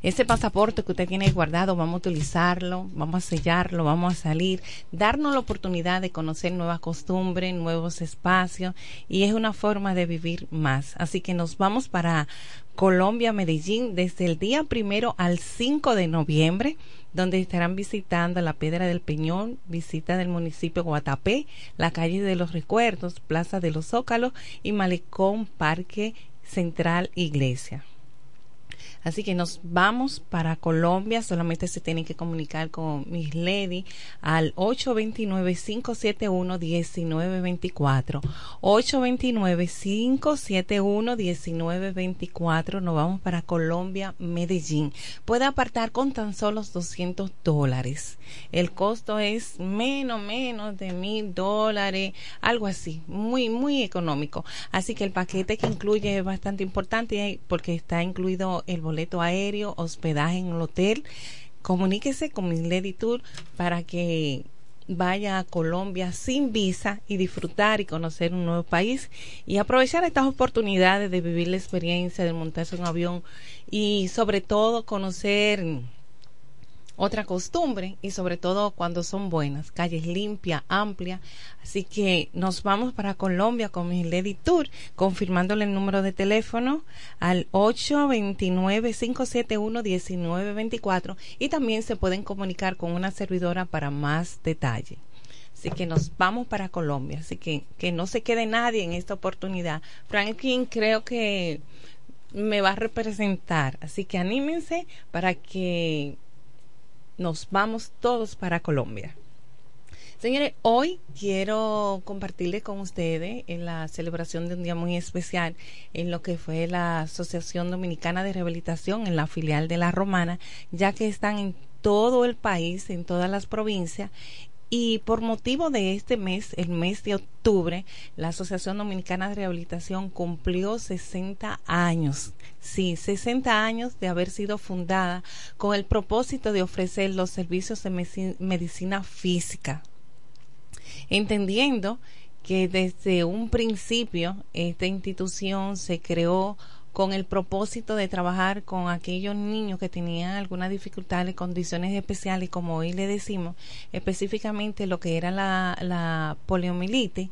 ese pasaporte que usted tiene guardado, vamos a utilizarlo, vamos a sellarlo, vamos a salir, darnos la oportunidad de conocer nuevas costumbres, nuevos espacios y es una forma de vivir más. Así que nos vamos para Colombia, Medellín, desde el día primero al 5 de noviembre, donde estarán visitando la Piedra del Peñón, visita del municipio Guatapé, la calle de los Recuerdos, Plaza de los Zócalos y Malecón, Parque Central, Iglesia. Así que nos vamos para Colombia. Solamente se tienen que comunicar con Miss Lady al 829-571-1924. 829-571-1924. Nos vamos para Colombia, Medellín. Puede apartar con tan solo 200 dólares. El costo es menos, menos de mil dólares, algo así. Muy, muy económico. Así que el paquete que incluye es bastante importante porque está incluido el boleto aéreo, hospedaje en el hotel. Comuníquese con mi Lady Tour para que vaya a Colombia sin visa y disfrutar y conocer un nuevo país y aprovechar estas oportunidades de vivir la experiencia de montarse en un avión y sobre todo conocer otra costumbre y sobre todo cuando son buenas, calles limpias, amplias. Así que nos vamos para Colombia con mi Lady Tour, confirmándole el número de teléfono al 829-571-1924 y también se pueden comunicar con una servidora para más detalle. Así que nos vamos para Colombia. Así que que no se quede nadie en esta oportunidad. Franklin creo que me va a representar. Así que anímense para que nos vamos todos para Colombia. Señores, hoy quiero compartirles con ustedes en la celebración de un día muy especial en lo que fue la Asociación Dominicana de Rehabilitación en la filial de La Romana, ya que están en todo el país, en todas las provincias, y por motivo de este mes, el mes de octubre, la Asociación Dominicana de Rehabilitación cumplió 60 años. Sí, 60 años de haber sido fundada con el propósito de ofrecer los servicios de medicina física. Entendiendo que desde un principio esta institución se creó con el propósito de trabajar con aquellos niños que tenían algunas dificultades, condiciones especiales, como hoy le decimos, específicamente lo que era la, la poliomielitis.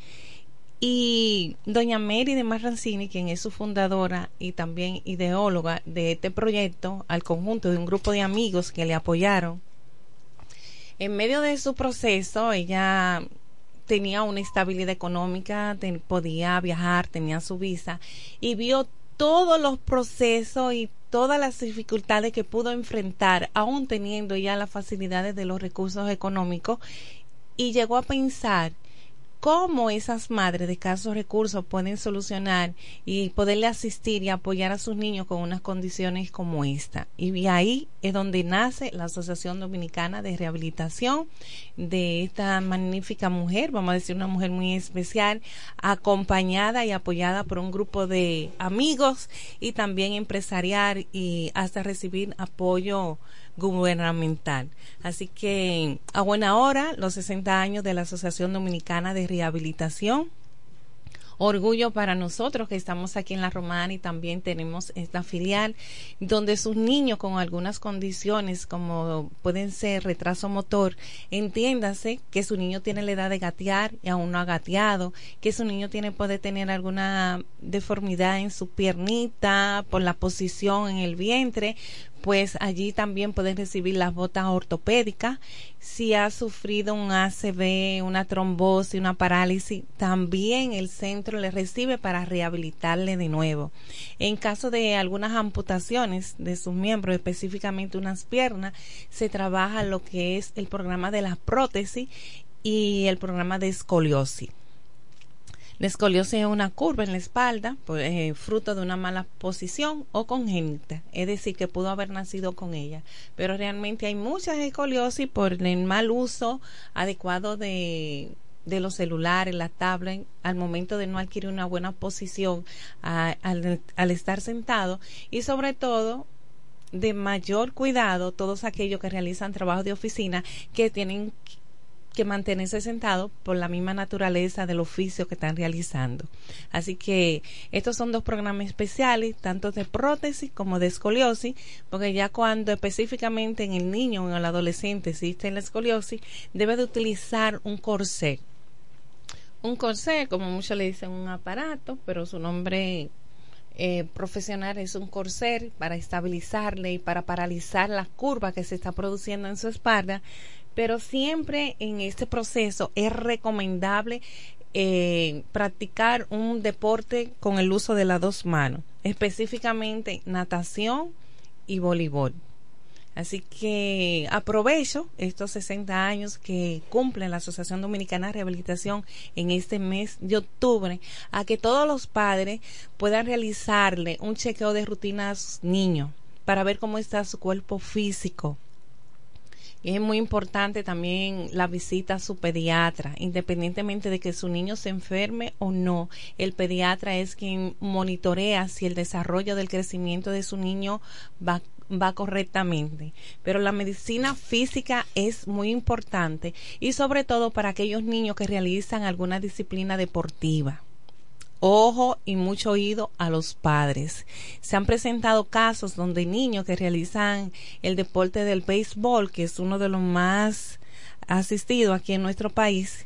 Y doña Mary de Marrancini, quien es su fundadora y también ideóloga de este proyecto, al conjunto de un grupo de amigos que le apoyaron, en medio de su proceso, ella tenía una estabilidad económica, podía viajar, tenía su visa y vio todos los procesos y todas las dificultades que pudo enfrentar, aún teniendo ya las facilidades de los recursos económicos, y llegó a pensar cómo esas madres de escasos recursos pueden solucionar y poderle asistir y apoyar a sus niños con unas condiciones como esta. Y ahí es donde nace la Asociación Dominicana de Rehabilitación de esta magnífica mujer, vamos a decir una mujer muy especial, acompañada y apoyada por un grupo de amigos y también empresarial y hasta recibir apoyo gubernamental. Así que a buena hora, los 60 años de la Asociación Dominicana de Rehabilitación. orgullo para nosotros que estamos aquí en La Romana y también tenemos esta filial donde sus niños con algunas condiciones como pueden ser retraso motor, entiéndase que su niño tiene la edad de gatear y aún no ha gateado, que su niño tiene puede tener alguna deformidad en su piernita por la posición en el vientre, pues allí también pueden recibir las botas ortopédicas. Si ha sufrido un ACV, una trombosis, una parálisis, también el centro le recibe para rehabilitarle de nuevo. En caso de algunas amputaciones de sus miembros, específicamente unas piernas, se trabaja lo que es el programa de la prótesis y el programa de escoliosis. La escoliosis es una curva en la espalda, pues, eh, fruto de una mala posición o congénita, es decir, que pudo haber nacido con ella. Pero realmente hay muchas escoliosis por el mal uso adecuado de, de los celulares, la tablet, al momento de no adquirir una buena posición al, al estar sentado y sobre todo de mayor cuidado todos aquellos que realizan trabajo de oficina que tienen que mantenerse sentado por la misma naturaleza del oficio que están realizando. Así que estos son dos programas especiales, tanto de prótesis como de escoliosis, porque ya cuando específicamente en el niño o en el adolescente existe la escoliosis, debe de utilizar un corsé. Un corsé, como muchos le dicen, un aparato, pero su nombre eh, profesional es un corset para estabilizarle y para paralizar la curva que se está produciendo en su espalda pero siempre en este proceso es recomendable eh, practicar un deporte con el uso de las dos manos, específicamente natación y voleibol. Así que aprovecho estos 60 años que cumple la Asociación Dominicana de Rehabilitación en este mes de octubre a que todos los padres puedan realizarle un chequeo de rutina a sus niños para ver cómo está su cuerpo físico, y es muy importante también la visita a su pediatra, independientemente de que su niño se enferme o no. El pediatra es quien monitorea si el desarrollo del crecimiento de su niño va va correctamente. Pero la medicina física es muy importante y sobre todo para aquellos niños que realizan alguna disciplina deportiva ojo y mucho oído a los padres. Se han presentado casos donde niños que realizan el deporte del béisbol, que es uno de los más asistidos aquí en nuestro país,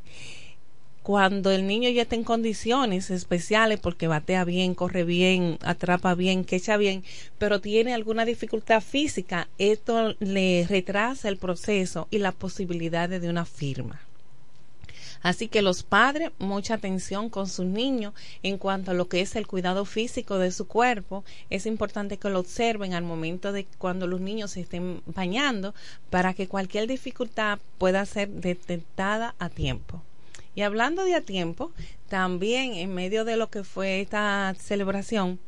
cuando el niño ya está en condiciones especiales porque batea bien, corre bien, atrapa bien, quecha bien, pero tiene alguna dificultad física, esto le retrasa el proceso y las posibilidades de una firma. Así que los padres, mucha atención con sus niños en cuanto a lo que es el cuidado físico de su cuerpo. Es importante que lo observen al momento de cuando los niños se estén bañando para que cualquier dificultad pueda ser detectada a tiempo. Y hablando de a tiempo, también en medio de lo que fue esta celebración,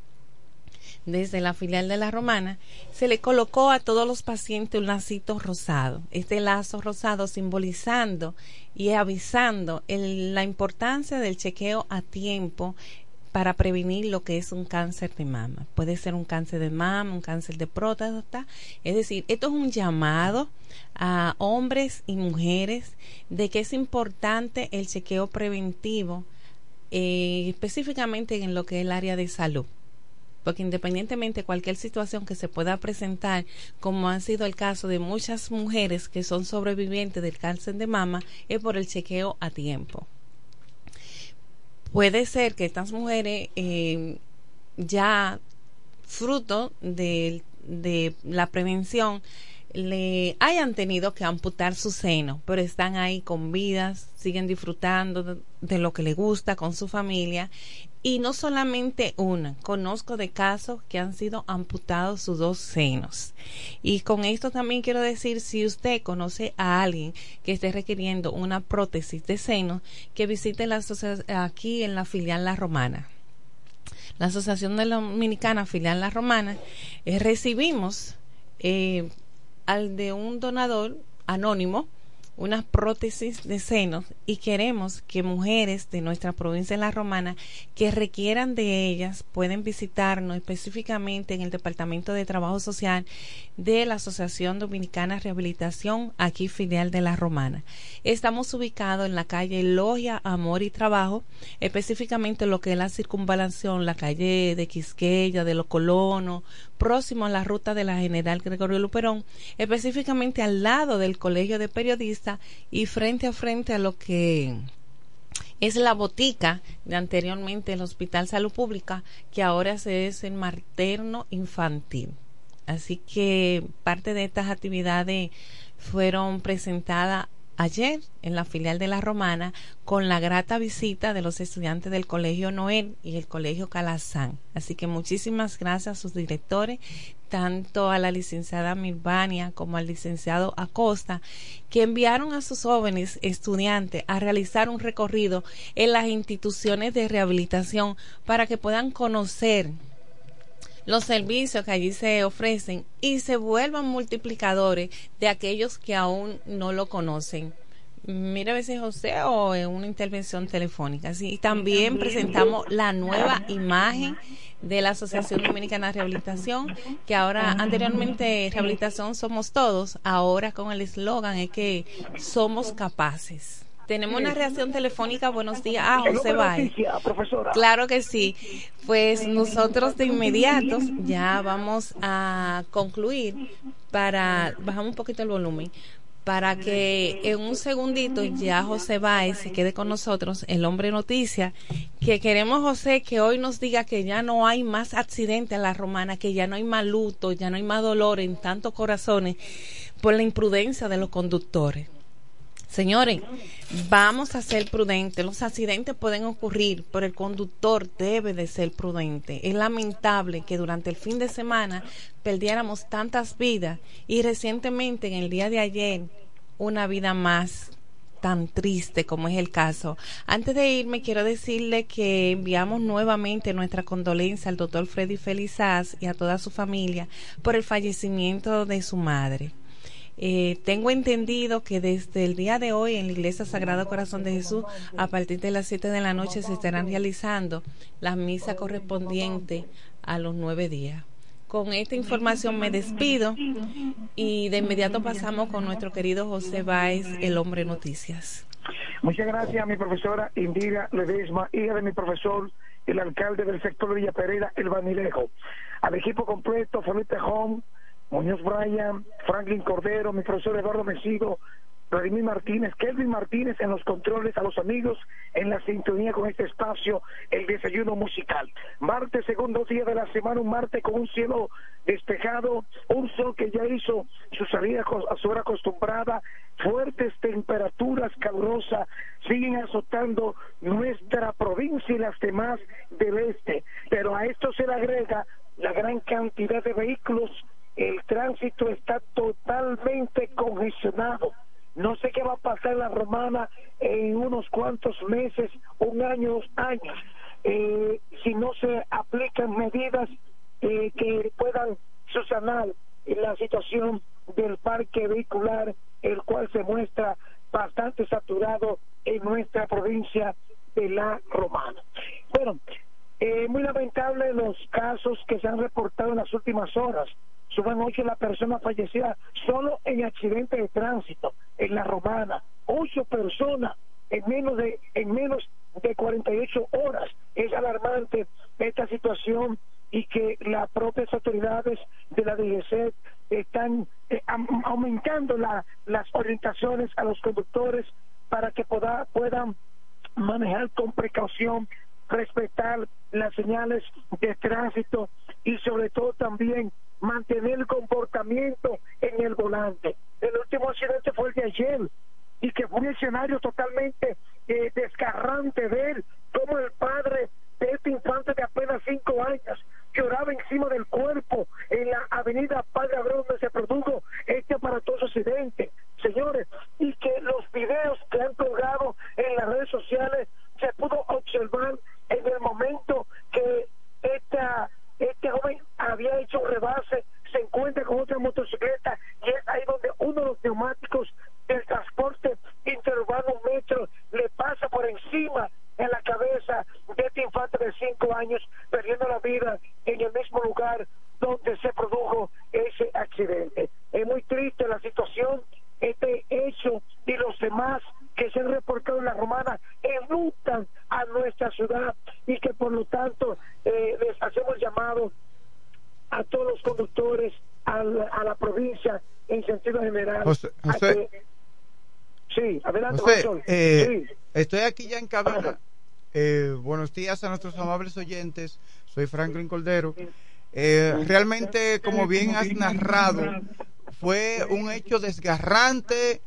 desde la filial de la Romana, se le colocó a todos los pacientes un lacito rosado. Este lazo rosado simbolizando y avisando la importancia del chequeo a tiempo para prevenir lo que es un cáncer de mama. Puede ser un cáncer de mama, un cáncer de próstata. Es decir, esto es un llamado a hombres y mujeres de que es importante el chequeo preventivo, eh, específicamente en lo que es el área de salud porque independientemente de cualquier situación que se pueda presentar, como ha sido el caso de muchas mujeres que son sobrevivientes del cáncer de mama, es por el chequeo a tiempo. Puede ser que estas mujeres eh, ya fruto de, de la prevención le hayan tenido que amputar su seno, pero están ahí con vidas, siguen disfrutando de, lo que le gusta con su familia. Y no solamente una, conozco de casos que han sido amputados sus dos senos. Y con esto también quiero decir, si usted conoce a alguien que esté requiriendo una prótesis de seno, que visite la aquí en la filial La Romana. La Asociación Dominicana Filial La Romana, eh, recibimos eh, al de un donador anónimo unas prótesis de senos y queremos que mujeres de nuestra provincia de La Romana que requieran de ellas pueden visitarnos específicamente en el Departamento de Trabajo Social de la Asociación Dominicana Rehabilitación, aquí filial de La Romana. Estamos ubicados en la calle Logia, Amor y Trabajo, específicamente lo que es la circunvalación, la calle de Quisqueya, de Los Colonos, próximo a la ruta de la General Gregorio Luperón, específicamente al lado del Colegio de Periodistas y frente a frente a lo que es la botica de anteriormente el Hospital Salud Pública, que ahora es el materno infantil. Así que parte de estas actividades fueron presentadas ayer en la filial de la Romana con la grata visita de los estudiantes del Colegio Noel y el Colegio Calazán. Así que muchísimas gracias a sus directores, tanto a la licenciada Milvania como al licenciado Acosta, que enviaron a sus jóvenes estudiantes a realizar un recorrido en las instituciones de rehabilitación para que puedan conocer los servicios que allí se ofrecen y se vuelvan multiplicadores de aquellos que aún no lo conocen. Mira a veces José o en una intervención telefónica. y también presentamos la nueva imagen de la Asociación Dominicana de Rehabilitación, que ahora anteriormente Rehabilitación somos todos, ahora con el eslogan es que somos capaces. Tenemos una reacción telefónica. Buenos días. Ah, José Bay. Claro que sí. Pues nosotros de inmediato ya vamos a concluir para bajar un poquito el volumen para que en un segundito ya José Báez se quede con nosotros, el hombre noticia, que queremos José que hoy nos diga que ya no hay más accidentes en la romana, que ya no hay más luto, ya no hay más dolor en tantos corazones por la imprudencia de los conductores. Señores, vamos a ser prudentes. Los accidentes pueden ocurrir, pero el conductor debe de ser prudente. Es lamentable que durante el fin de semana perdiéramos tantas vidas y recientemente, en el día de ayer, una vida más tan triste como es el caso. Antes de irme, quiero decirle que enviamos nuevamente nuestra condolencia al doctor Freddy Felizaz y a toda su familia por el fallecimiento de su madre. Eh, tengo entendido que desde el día de hoy en la Iglesia Sagrado Corazón de Jesús, a partir de las 7 de la noche, se estarán realizando las misas correspondientes a los nueve días. Con esta información me despido y de inmediato pasamos con nuestro querido José Báez, el hombre noticias. Muchas gracias a mi profesora Indira Ledesma, hija de mi profesor, el alcalde del sector de Villa Pereira, el Banilejo. Al equipo completo, Felipe Home, Muñoz Bryan, Franklin Cordero, mi profesor Eduardo Mesido, Vladimir Martínez, Kelvin Martínez en los controles, a los amigos en la sintonía con este espacio, el desayuno musical. Martes, segundo día de la semana, un martes con un cielo despejado, un sol que ya hizo su salida a su hora acostumbrada, fuertes temperaturas calurosas siguen azotando nuestra provincia y las demás del este, pero a esto se le agrega la gran cantidad de vehículos el tránsito está totalmente congestionado. No sé qué va a pasar en la romana en unos cuantos meses, un año, años, eh, si no se aplican medidas eh, que puedan subsanar la situación del parque vehicular, el cual se muestra bastante saturado en nuestra provincia de la Romana. Bueno, eh, muy lamentable los casos que se han reportado en las últimas horas suban ocho la persona fallecida solo en accidente de tránsito en la Romana, ocho personas en menos de en menos de 48 horas. Es alarmante esta situación y que las propias autoridades de la DGC están eh, aumentando la, las orientaciones a los conductores para que puedan manejar con precaución, respetar las señales de tránsito y sobre todo también mantener el comportamiento en el volante. El último accidente fue el de ayer y que fue un escenario totalmente eh, desgarrante ver cómo el padre de este infante de apenas cinco años lloraba encima del cuerpo en la avenida Padre Abreu donde se produjo este aparatoso accidente. Señores, y que los videos que han colgado en las redes sociales se pudo observar en el momento que esta este joven había hecho un rebase, se encuentra con otra motocicleta y es ahí donde uno de los neumáticos del transporte pasa por encima en la cabeza de este infante de cinco años, perdiendo la vida en el mismo lugar donde se produjo ese accidente. Es muy triste la situación, este hecho y los demás que se han reportado en la romana enlutan a nuestra ciudad y que por lo tanto eh, les hacemos llamado a todos los conductores, a la, a la provincia en sentido general. José, a José. que- sí, adelante, José, profesor. eh, Sí. estoy aquí ya en cabina. Eh, buenos días a nuestros amables oyentes. Soy Franklin Cordero. Eh, realmente, como bien has narrado, fue un hecho desgarrante,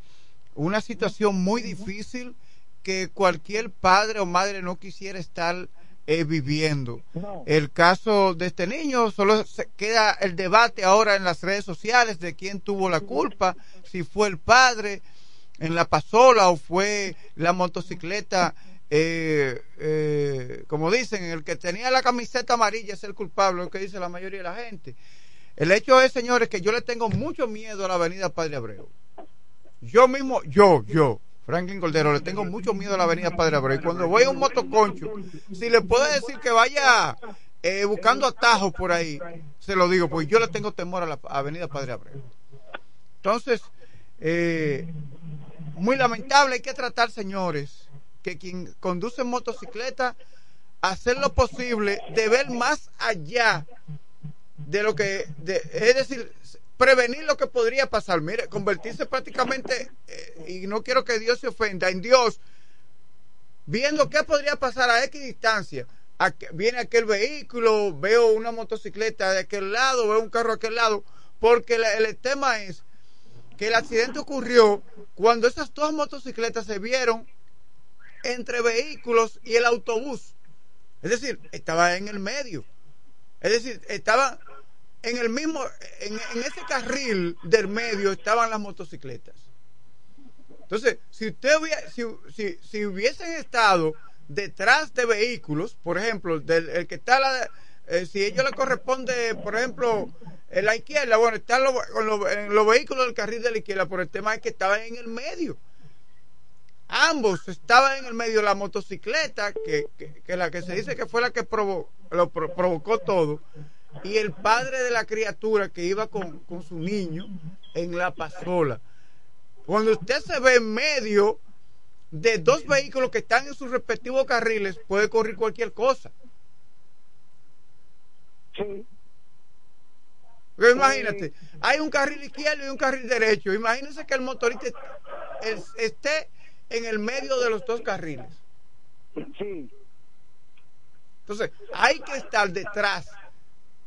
una situación muy difícil que cualquier padre o madre no quisiera estar eh, viviendo. El caso de este niño, solo se queda el debate ahora en las redes sociales de quién tuvo la culpa, si fue el padre en la pasola o fue la motocicleta, eh, eh, como dicen, el que tenía la camiseta amarilla es el culpable, lo que dice la mayoría de la gente. El hecho es, señores, que yo le tengo mucho miedo a la avenida Padre Abreu. Yo mismo, yo, yo, Franklin Cordero, le tengo mucho miedo a la avenida Padre Abreu. Y cuando voy a un motoconcho, si le puedo decir que vaya eh, buscando atajos por ahí, se lo digo, porque yo le tengo temor a la avenida Padre Abreu. Entonces, eh, muy lamentable, hay que tratar, señores, que quien conduce motocicleta, hacer lo posible de ver más allá de lo que, de- es decir, prevenir lo que podría pasar. Mire, convertirse prácticamente, eh, y no quiero que Dios se ofenda, en Dios, viendo qué podría pasar a X distancia. Viene aquel vehículo, veo una motocicleta de aquel lado, veo un carro de aquel lado, porque la- el tema es que el accidente ocurrió cuando esas dos motocicletas se vieron entre vehículos y el autobús. Es decir, estaba en el medio. Es decir, estaba en el mismo, en, ese carril del medio estaban las motocicletas. Entonces, si usted hubiera, si, si, si hubiesen estado detrás de vehículos, por ejemplo, del el que está la, eh, si ellos le corresponde, por ejemplo, en la izquierda, bueno, están los, en los vehículos del carril de la izquierda, por el tema es que estaban en el medio. Ambos estaban en el medio, la motocicleta, que, que, la que se dice que fue la que lo pro- provocó todo, y el padre de la criatura que iba con, con su niño en la pasola. Cuando usted se ve en medio de dos vehículos que están en sus respectivos carriles, puede ocurrir cualquier cosa. Sí. Porque imagínate, hay un carril izquierdo y un carril derecho. Imagínense que el motorista est- es- esté en el medio de los dos carriles. Sí. Entonces, hay que estar detrás,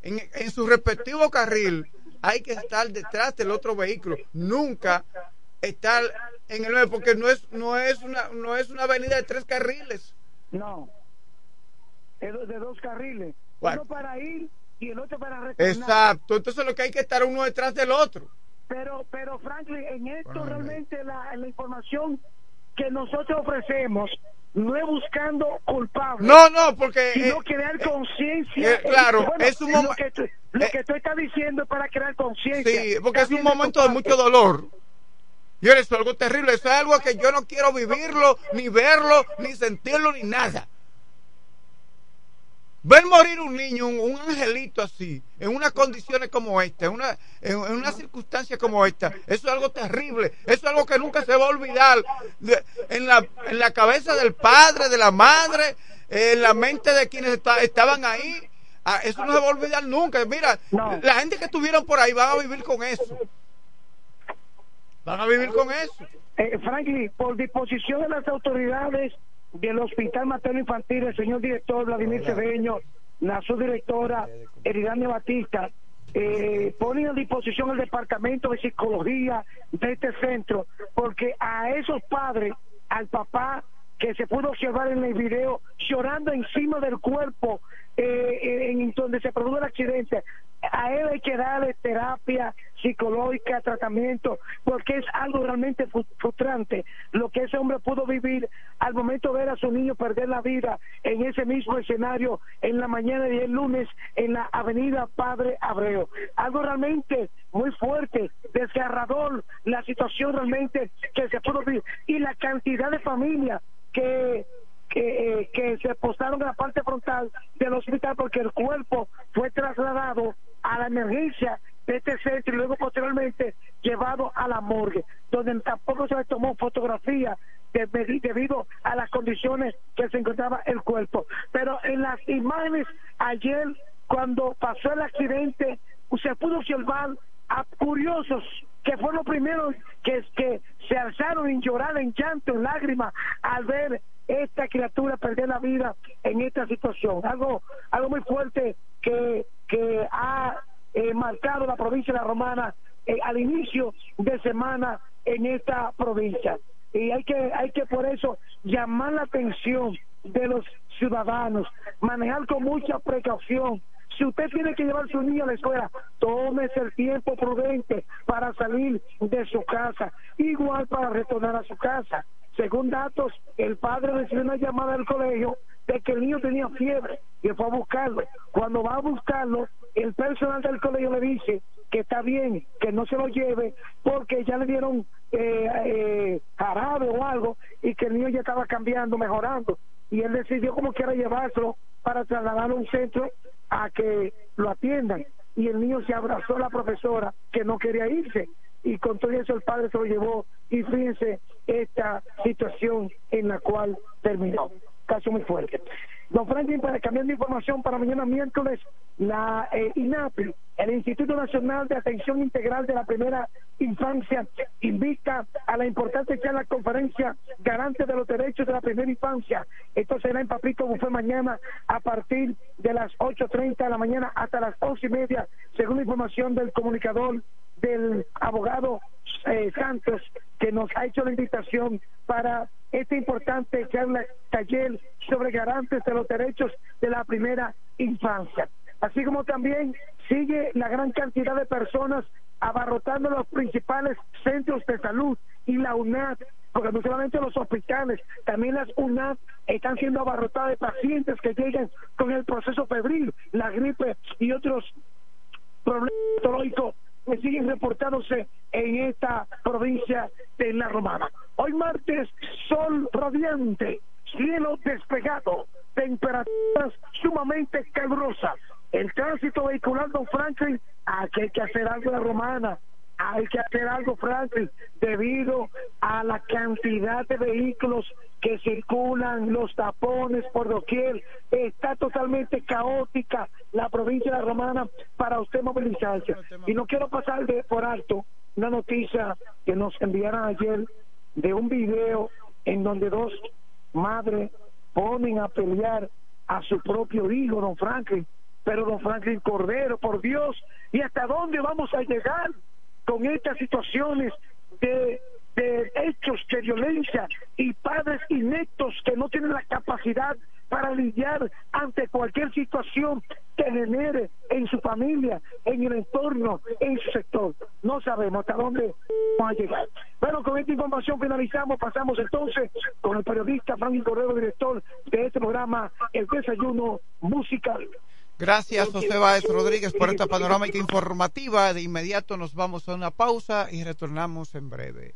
en, en su respectivo carril, hay que estar detrás del otro vehículo. Nunca estar en el medio, porque no es, no es una, no es una avenida de tres carriles. No. Es de dos carriles. Bueno. Uno para ir y el otro para retornar. Exacto. Entonces, lo que hay que estar uno detrás del otro. Pero, pero Franklin, en esto Bueno, realmente la, la información que nosotros ofrecemos no es buscando culpables. No, no, porque. sino eh, crear eh, conciencia. eh, claro, Bueno, es un lo momen- que, tú, lo eh, que tú estás diciendo es para crear conciencia. Sí, porque es un momento de mucho dolor. Y eso es algo terrible, eso es algo que yo no quiero vivirlo, ni verlo, ni sentirlo, ni nada. Ver morir un niño, un, un angelito así, en unas condiciones como esta, en una, en, en una circunstancia como esta, eso es algo terrible, eso es algo que nunca se va a olvidar de- en, la, en la cabeza del padre, de la madre, en la mente de quienes esta- estaban ahí. Ah, eso no se va a olvidar nunca. Mira, No. la gente que estuvieron por ahí van a vivir con eso. Van a vivir con eso. Eh, Franklin, por disposición de las autoridades del Hospital Materno Infantil, el señor director Vladimir Cedeño, la subdirectora Eridania Batista, eh, ponen a disposición el departamento de psicología de este centro, porque a esos padres, al papá que se pudo observar en el video llorando encima del cuerpo eh, en donde se produjo el accidente, a él hay que darle terapia psicológica, tratamiento, porque es algo realmente frustrante lo que ese hombre pudo vivir al momento de ver a su niño perder la vida en ese mismo escenario en la mañana de el lunes en la avenida Padre Abreu. Algo realmente muy fuerte, desgarrador, la situación realmente que se pudo vivir y la cantidad de familias que que, que se postaron en la parte frontal del hospital porque el cuerpo fue trasladado a la emergencia de este centro y luego posteriormente llevado a la morgue, donde tampoco se tomó fotografía debido a las condiciones que se encontraba el cuerpo. Pero en las imágenes ayer, cuando pasó el accidente, se pudo observar a curiosos que fueron los primeros que, que se alzaron en llorar, en llanto, en lágrimas, al ver esta criatura perder la vida en esta situación. Algo, algo muy fuerte que, que ha eh, marcado la provincia de la Romana eh, al inicio de semana en esta provincia. Y hay que, hay que por eso llamar la atención de los ciudadanos, manejar con mucha precaución. Si usted tiene que llevar a su niño a la escuela, tómese el tiempo prudente para salir de su casa, igual para retornar a su casa. Según datos, el padre recibió una llamada del colegio de que el niño tenía fiebre y fue a buscarlo. Cuando va a buscarlo, el personal del colegio le dice que está bien, que no se lo lleve porque ya le dieron eh, eh, jarabe o algo y que el niño ya estaba cambiando, mejorando. Y él decidió como quiera llevárselo para trasladarlo a un centro a que lo atiendan. Y el niño se abrazó a la profesora que no quería irse y con todo eso el padre se lo llevó y fíjense esta situación en la cual terminó. Caso muy fuerte. Don Franklin, para cambiar de información para mañana miércoles, la eh, INAPI, el Instituto Nacional de Atención Integral de la Primera Infancia, invita a la importante charla conferencia Garante de los Derechos de la Primera Infancia. Esto será en Papito fue mañana a partir de las 8.30 de la mañana hasta las 11 y media, según la información del comunicador del abogado eh, Santos que nos ha hecho la invitación para este importante charla taller sobre garantes de los derechos de la primera infancia. Así como también sigue la gran cantidad de personas abarrotando los principales centros de salud y la UNAD, porque no solamente los hospitales, también las UNAD están siendo abarrotadas de pacientes que llegan con el proceso febril, la gripe y otros problemas que siguen reportándose en esta provincia de La Romana. Hoy martes, sol radiante, cielo despejado, temperaturas sumamente calurosas. El tránsito vehicular, don Franklin, aquí hay que hacer algo en La Romana hay que hacer algo, Francis, debido a la cantidad de vehículos que circulan, los tapones por doquier, está totalmente caótica la provincia de la Romana para usted movilizarse. Y no quiero pasar de, por alto una noticia que nos enviaron ayer de un video en donde dos madres ponen a pelear a su propio hijo, don Franklin, pero don Franklin Cordero, por Dios, ¿y hasta dónde vamos a llegar? con estas situaciones de, hechos de violencia y padres ineptos que no tienen la capacidad para lidiar ante cualquier situación que genere en su familia, en el entorno, en su sector. No sabemos hasta dónde vamos a llegar. Bueno, con esta información finalizamos, pasamos entonces con el periodista Franklin Cordero, director de este programa, El Desayuno Musical. Gracias, José Báez Rodríguez, por esta panorámica informativa. De inmediato nos vamos a una pausa y retornamos en breve.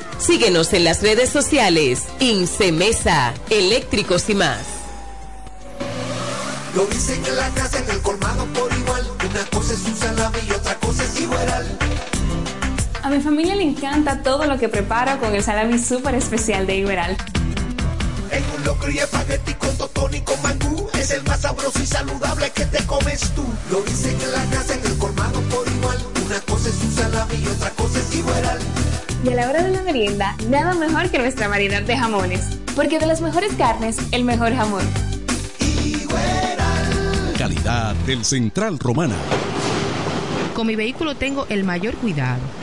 Síguenos en las redes sociales. Incemesa, eléctricos y más. Lo dicen en la casa, en el colmado por igual. Una cosa es un salami y otra cosa es igual. A mi familia le encanta todo lo que preparo con el salami súper especial de Iberal. En un locro y espagueti con totón y con mangú. Es el más sabroso y saludable que te comes tú. Lo dicen en la casa, en el colmado por igual. Una cosa es un salami y otra cosa es igual. Y a la hora de la merienda, nada mejor que nuestra variedad de jamones. Porque de las mejores carnes, el mejor jamón. Calidad del Central Romana. Con mi vehículo tengo el mayor cuidado.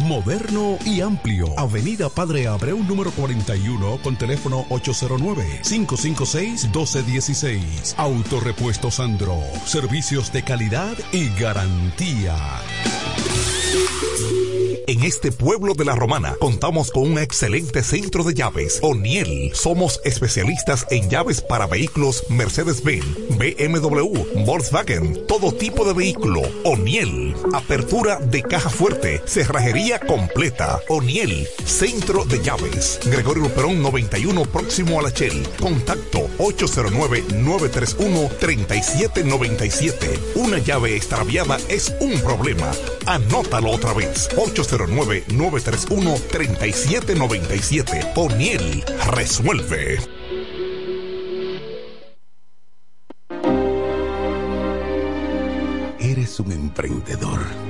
Moderno y amplio. Avenida Padre Abreu número 41 con teléfono 809-556-1216. Autorepuesto Sandro. Servicios de calidad y garantía. En este pueblo de la Romana contamos con un excelente centro de llaves. O'Neill. Somos especialistas en llaves para vehículos Mercedes-Benz, BMW, Volkswagen, todo tipo de vehículo. O'Neill. Apertura de caja fuerte, cerrajería completa. O'Neill. Centro de llaves. Gregorio Perón 91 próximo a la Shell. Contacto 809-931-3797. Una llave extraviada es un problema. Anótalo otra vez. 809-931-3797. Poniel resuelve. Eres un emprendedor.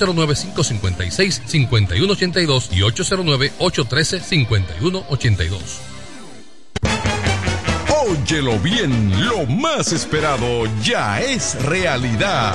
809-556-5182 y 809-813-5182. Óyelo bien, lo más esperado ya es realidad.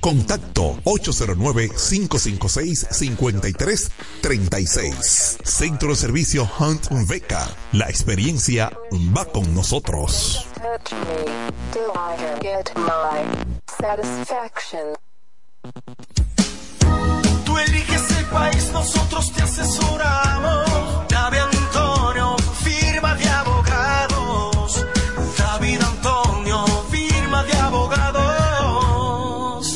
Contacto 809-556-5336. Centro de servicio Hunt Beca. La experiencia va con nosotros. Tú eliges el país, nosotros te asesoramos.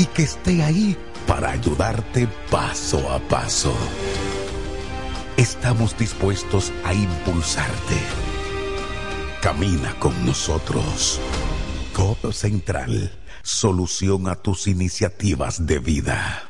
y que esté ahí para ayudarte paso a paso. Estamos dispuestos a impulsarte. Camina con nosotros. Codo Central, solución a tus iniciativas de vida.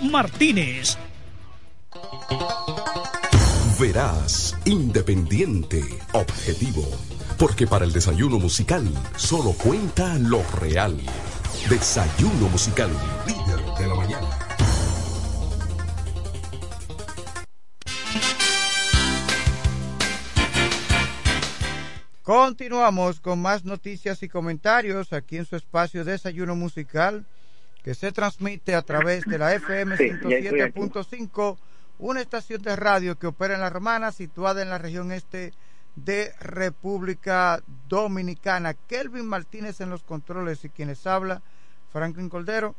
Martínez. Verás, independiente, objetivo. Porque para el desayuno musical solo cuenta lo real. Desayuno musical, líder de la mañana. Continuamos con más noticias y comentarios aquí en su espacio Desayuno Musical que se transmite a través de la FM Sí, ya estoy aquí. 107.5, una estación de radio que opera en La Romana, situada en la región este de República Dominicana. Kelvin Martínez en los controles y quienes habla, Franklin Coldero.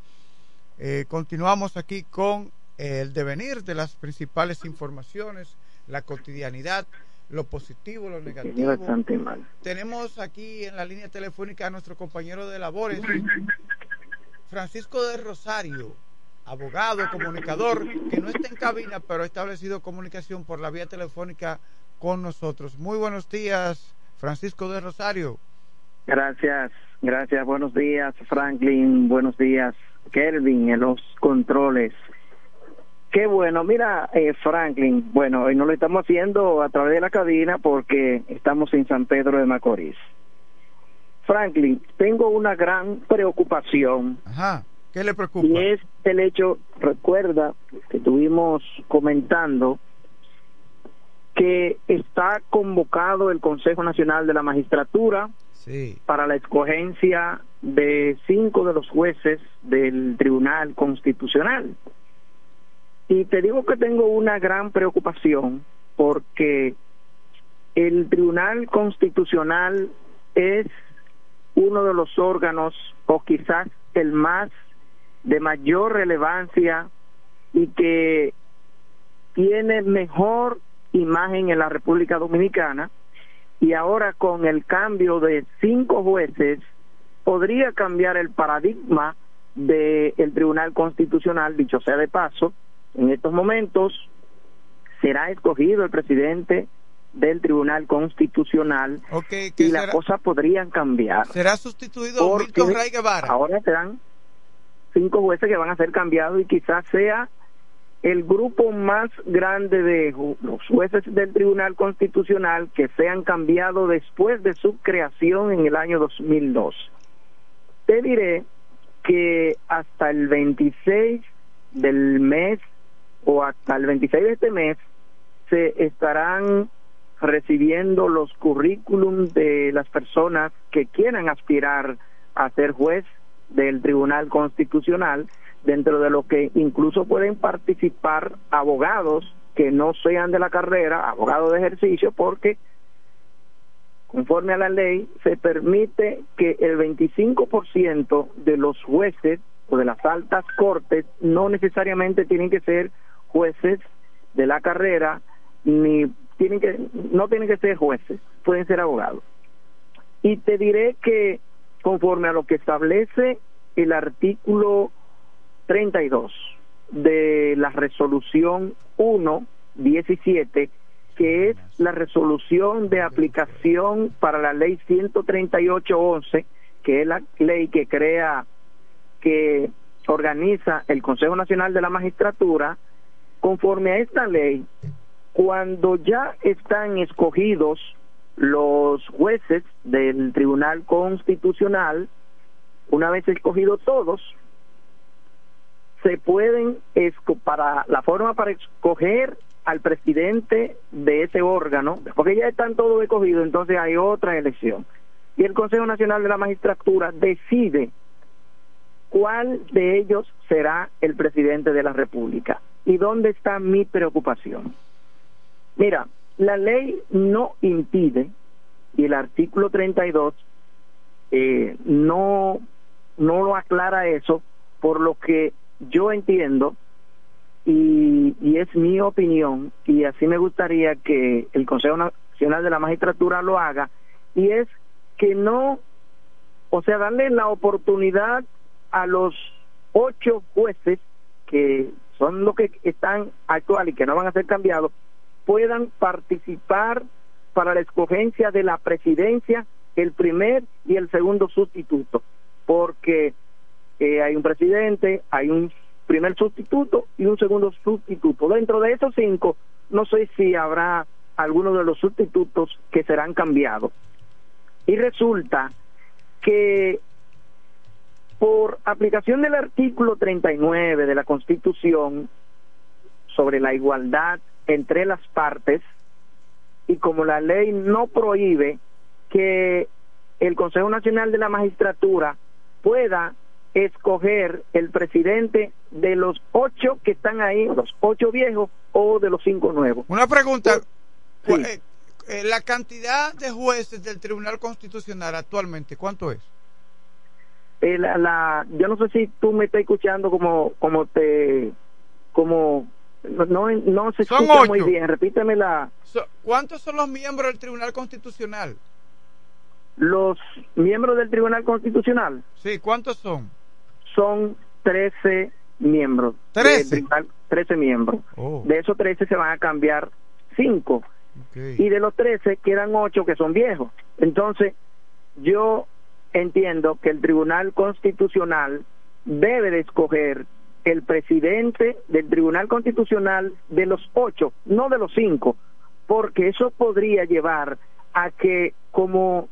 Eh, continuamos aquí con el devenir de las principales informaciones, la cotidianidad, lo positivo, lo negativo. bastante mal. Tenemos aquí en la línea telefónica a nuestro compañero de labores, Francisco de Rosario, abogado, comunicador, que no está en cabina, pero ha establecido comunicación por la vía telefónica con nosotros. Muy buenos días, Francisco de Rosario. Gracias, gracias. Buenos días, Franklin. Buenos días, Kelvin, en los controles. Qué bueno. Mira, eh, Franklin, bueno, hoy no lo estamos haciendo a través de la cabina porque estamos en San Pedro de Macorís. Franklin, tengo una gran preocupación. Ajá. ¿Qué le preocupa? Y es el hecho, recuerda que estuvimos comentando que está convocado el Consejo Nacional de la Magistratura Sí. para la escogencia de cinco de los jueces del Tribunal Constitucional. Y te digo que tengo una gran preocupación porque el Tribunal Constitucional es uno de los órganos, o quizás el más de mayor relevancia y que tiene mejor imagen en la República Dominicana y ahora con el cambio de cinco jueces podría cambiar el paradigma del Tribunal Constitucional, dicho sea de paso, en estos momentos será escogido el presidente del Tribunal Constitucional y las cosas podrían cambiar. Será sustituido Milton Ray Guevara. Ahora serán cinco jueces que van a ser cambiados y quizás sea el grupo más grande de los jueces del Tribunal Constitucional que sean cambiados después de su creación en el año 2002. Te diré que hasta el 26 del mes o hasta el 26 de este mes se estarán recibiendo los currículum de las personas que quieran aspirar a ser juez del Tribunal Constitucional, dentro de lo que incluso pueden participar abogados que no sean de la carrera, abogados de ejercicio, porque conforme a la ley se permite que el 25% de los jueces o de las altas cortes no necesariamente tienen que ser jueces de la carrera ni tienen que no tienen que ser jueces, pueden ser abogados. Y te diré que conforme a lo que establece el artículo 32 de la resolución 117 que es la resolución de aplicación para la ley 138.11, que es la ley que crea, que organiza el Consejo Nacional de la Magistratura, conforme a esta ley, cuando ya están escogidos los jueces del Tribunal Constitucional, una vez escogidos todos, se pueden, para la forma para escoger al presidente de ese órgano, porque ya están todos escogidos, entonces hay otra elección. Y el Consejo Nacional de la Magistratura decide cuál de ellos será el presidente de la República. ¿Y dónde está mi preocupación? Mira, la ley no impide, y el artículo 32 eh, no, no lo aclara eso, por lo que yo entiendo y, y es mi opinión y así me gustaría que el Consejo Nacional de la Magistratura lo haga y es que no, o sea, darle la oportunidad a los ocho jueces que son los que están actual y que no van a ser cambiados, puedan participar para la escogencia de la presidencia, el primer y el segundo sustituto, porque eh, hay un presidente, hay un primer sustituto y un segundo sustituto. Dentro de esos cinco, no sé si habrá algunos de los sustitutos que serán cambiados. Y resulta que por aplicación del artículo 39 de la Constitución sobre la igualdad entre las partes, y como la ley no prohíbe que el Consejo Nacional de la Magistratura pueda escoger el presidente de los ocho que están ahí, los ocho viejos o de los cinco nuevos. Una pregunta. Eh, eh, la cantidad de jueces del Tribunal Constitucional actualmente, ¿cuánto es? Eh, la, yo no sé si tú me estás escuchando como, como te, como, no, no se escucha muy bien, repíteme la. ¿Cuántos son los miembros del Tribunal Constitucional? Los miembros del Tribunal Constitucional. Sí, ¿cuántos son? son 13 miembros. 13. 13 miembros. Oh. De esos 13 se van a cambiar 5. Y de los 13 quedan 8 que son viejos. Entonces, yo entiendo que el Tribunal Constitucional debe de escoger el presidente del Tribunal Constitucional de los 8, no de los 5, porque eso podría llevar a que como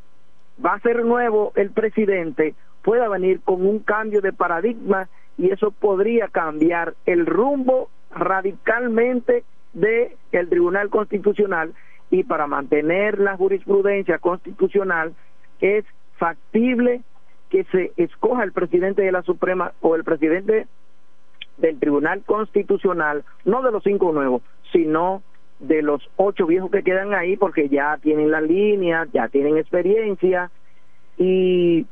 va a ser nuevo el presidente, pueda venir con un cambio de paradigma y eso podría cambiar el rumbo radicalmente de el Tribunal Constitucional. Y para mantener la jurisprudencia constitucional es factible que se escoja el presidente de la Suprema o el presidente del Tribunal Constitucional, no de los cinco nuevos, sino de los ocho viejos que quedan ahí porque ya tienen la línea, ya tienen experiencia y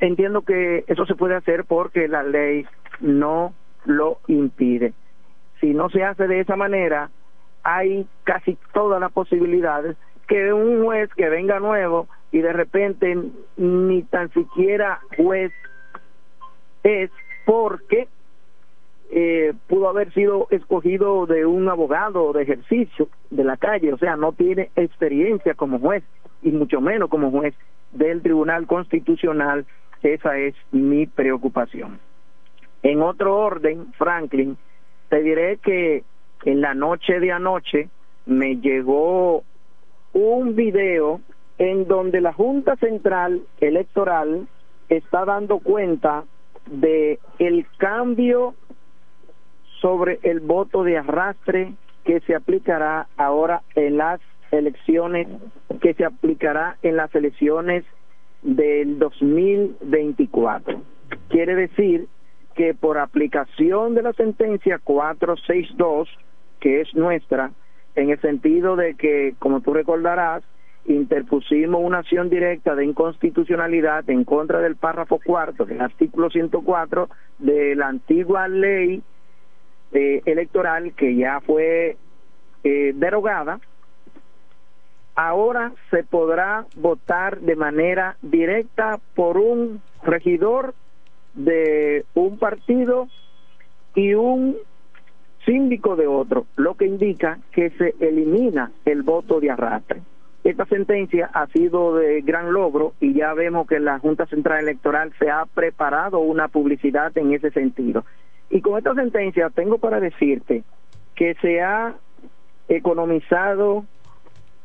entiendo que eso se puede hacer porque la ley no lo impide. Si no se hace de esa manera, hay casi todas las posibilidades que un juez que venga nuevo y de repente ni tan siquiera juez es porque eh, pudo haber sido escogido de un abogado de ejercicio de la calle, o sea, no tiene experiencia como juez y mucho menos como juez del Tribunal Constitucional, esa es mi preocupación. En otro orden, Franklin, te diré que en la noche de anoche me llegó un video en donde la Junta Central Electoral está dando cuenta de el cambio sobre el voto de arrastre que se aplicará ahora en las elecciones, que se aplicará en las elecciones del 2024. Quiere decir que por aplicación de la sentencia 462, que es nuestra, en el sentido de que, como tú recordarás, interpusimos una acción directa de inconstitucionalidad en contra del párrafo cuarto del artículo 104 de la antigua ley eh, electoral que ya fue eh, derogada, ahora se podrá votar de manera directa por un regidor de un partido y un síndico de otro, lo que indica que se elimina el voto de arrastre. Esta sentencia ha sido de gran logro y ya vemos que la Junta Central Electoral se ha preparado una publicidad en ese sentido. Y con esta sentencia tengo para decirte que se ha economizado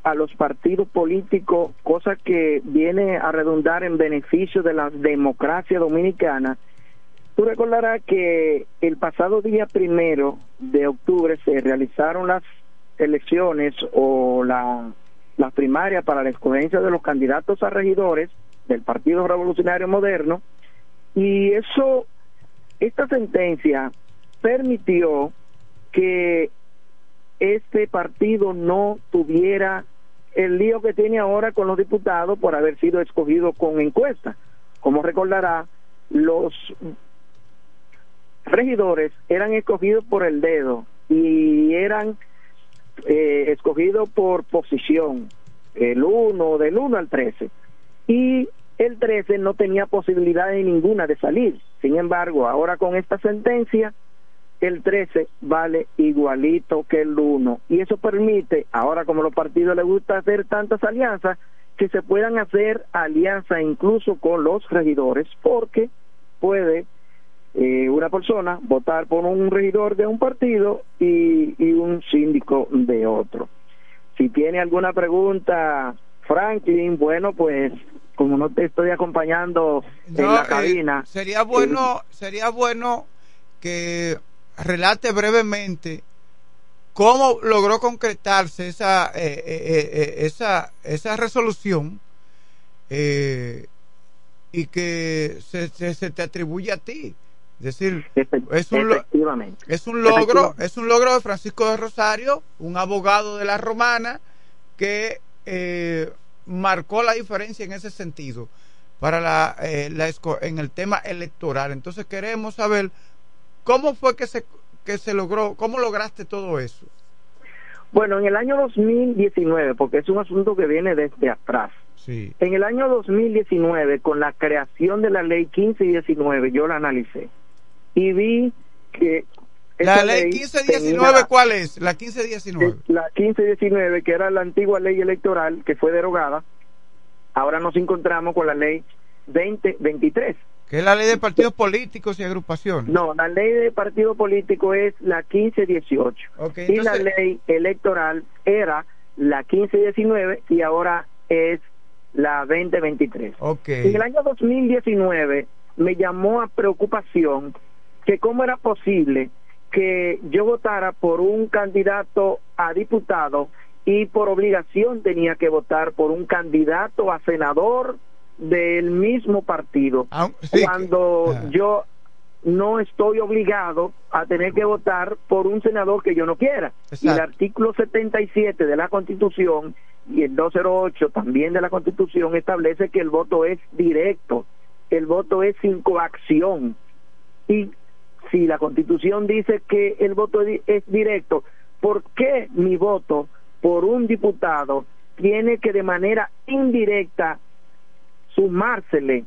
a los partidos políticos, cosa que viene a redundar en beneficio de la democracia dominicana. Tú recordarás que el pasado día primero de octubre se realizaron las elecciones o la, las primarias para la escogencia de los candidatos a regidores del Partido Revolucionario Moderno y eso, esta sentencia permitió que este partido no tuviera el lío que tiene ahora con los diputados por haber sido escogido con encuesta. Como recordará, los regidores eran escogidos por el dedo y eran eh, escogidos por posición, el 1, del 1 al 13. Y el 13 no tenía posibilidad de ninguna de salir. Sin embargo, ahora con esta sentencia, el 13 vale igualito que el 1. Y eso permite, ahora como a los partidos les gusta hacer tantas alianzas, que se puedan hacer alianzas incluso con los regidores, porque puede eh, una persona votar por un regidor de un partido y, y un síndico de otro. Si tiene alguna pregunta, Franklin, bueno, pues como no te estoy acompañando en la eh, cabina. sería bueno, sería bueno que relate brevemente cómo logró concretarse esa eh, eh, eh, esa esa resolución eh, y que se, se, se te atribuye a ti. Es decir, es un, Efectivamente. es un logro, Efectivamente. es un logro de Francisco de Rosario, un abogado de la Romana que eh, marcó la diferencia en ese sentido para la, eh, la en el tema electoral. Entonces queremos saber cómo fue que se que se logró, cómo lograste todo eso. Bueno, en el año 2019, porque es un asunto que viene desde atrás. Sí. En el año 2019, con la creación de la ley 15 y 19, yo la analicé y vi que La ley 1519, tenía- ¿cuál es? La 1519. la 1519, que era la antigua ley electoral que fue derogada, ahora nos encontramos con la ley 2023. Que es la ley de partidos políticos y agrupaciones. No, la ley de partido político es la 1518 Ok, y la ley electoral era la 1519 y ahora es la 2023. Ok. En el año 2019 me llamó a preocupación que cómo era posible que yo votara por un candidato a diputado y por obligación tenía que votar por un candidato a senador del mismo partido cuando yo no estoy obligado a tener que votar por un senador que yo no quiera. Y el artículo 77 de la Constitución y el 208 también de la Constitución establece que el voto es directo, el voto es sin coacción. Y si la Constitución dice que el voto es directo, ¿por qué mi voto por un diputado tiene que de manera indirecta sumársele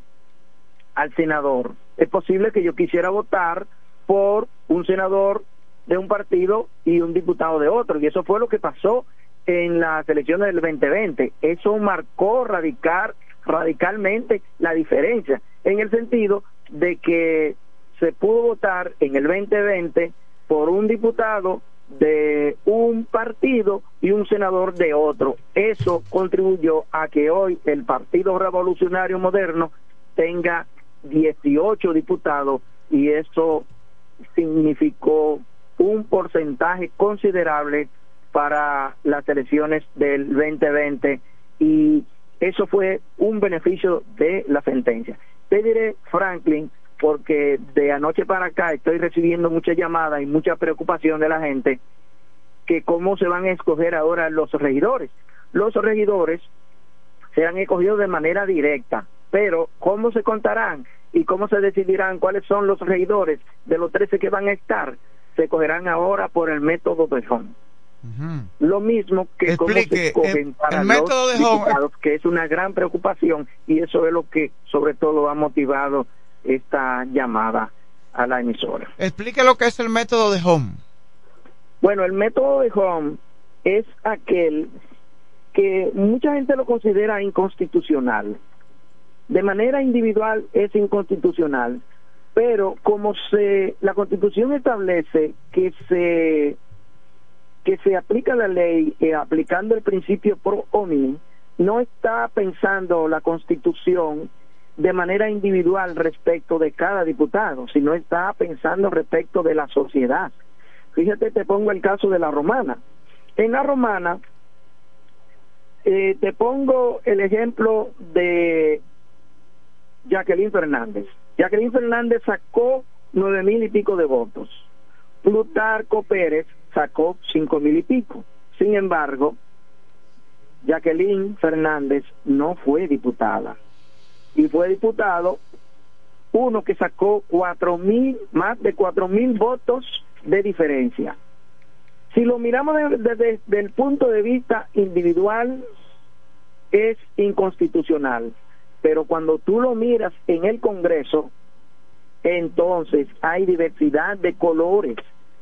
al senador. Es posible que yo quisiera votar por un senador de un partido y un diputado de otro, y eso fue lo que pasó en las elecciones del 2020. Eso marcó radical, radicalmente la diferencia, en el sentido de que se pudo votar en el 2020 por un diputado de un partido y un senador de otro. Eso contribuyó a que hoy el Partido Revolucionario Moderno tenga 18 diputados y eso significó un porcentaje considerable para las elecciones del 2020 y eso fue un beneficio de la sentencia. Te diré, Franklin, porque de anoche para acá estoy recibiendo muchas llamadas y mucha preocupación de la gente que cómo se van a escoger ahora los regidores. Los regidores serán escogidos de manera directa, pero ¿cómo se contarán y cómo se decidirán cuáles son los regidores de los 13 que van a estar? Se cogerán ahora por el método de Home. Lo mismo que cómo se escogen para los diputados, que es una gran preocupación y eso es lo que sobre todo ha motivado esta llamada a la emisora. Explique lo que es el método de Home. Bueno, el método de Home es aquel que mucha gente lo considera inconstitucional. De manera individual es inconstitucional, pero como se la Constitución establece que se que se aplica la ley eh, aplicando el principio pro hominem, no está pensando la Constitución de manera individual respecto de cada diputado, sino está pensando respecto de la sociedad. Fíjate, te pongo el caso de la romana. En la romana, eh, te pongo el ejemplo de Jacqueline Fernández. Jacqueline Fernández sacó nueve mil y pico de votos. Plutarco Pérez sacó cinco mil y pico. Sin embargo, Jacqueline Fernández no fue diputada. Y fue diputado uno que sacó cuatro mil, más de cuatro mil votos de diferencia. Si lo miramos desde el punto de vista individual, es inconstitucional, pero cuando tú lo miras en el Congreso, entonces hay diversidad de colores,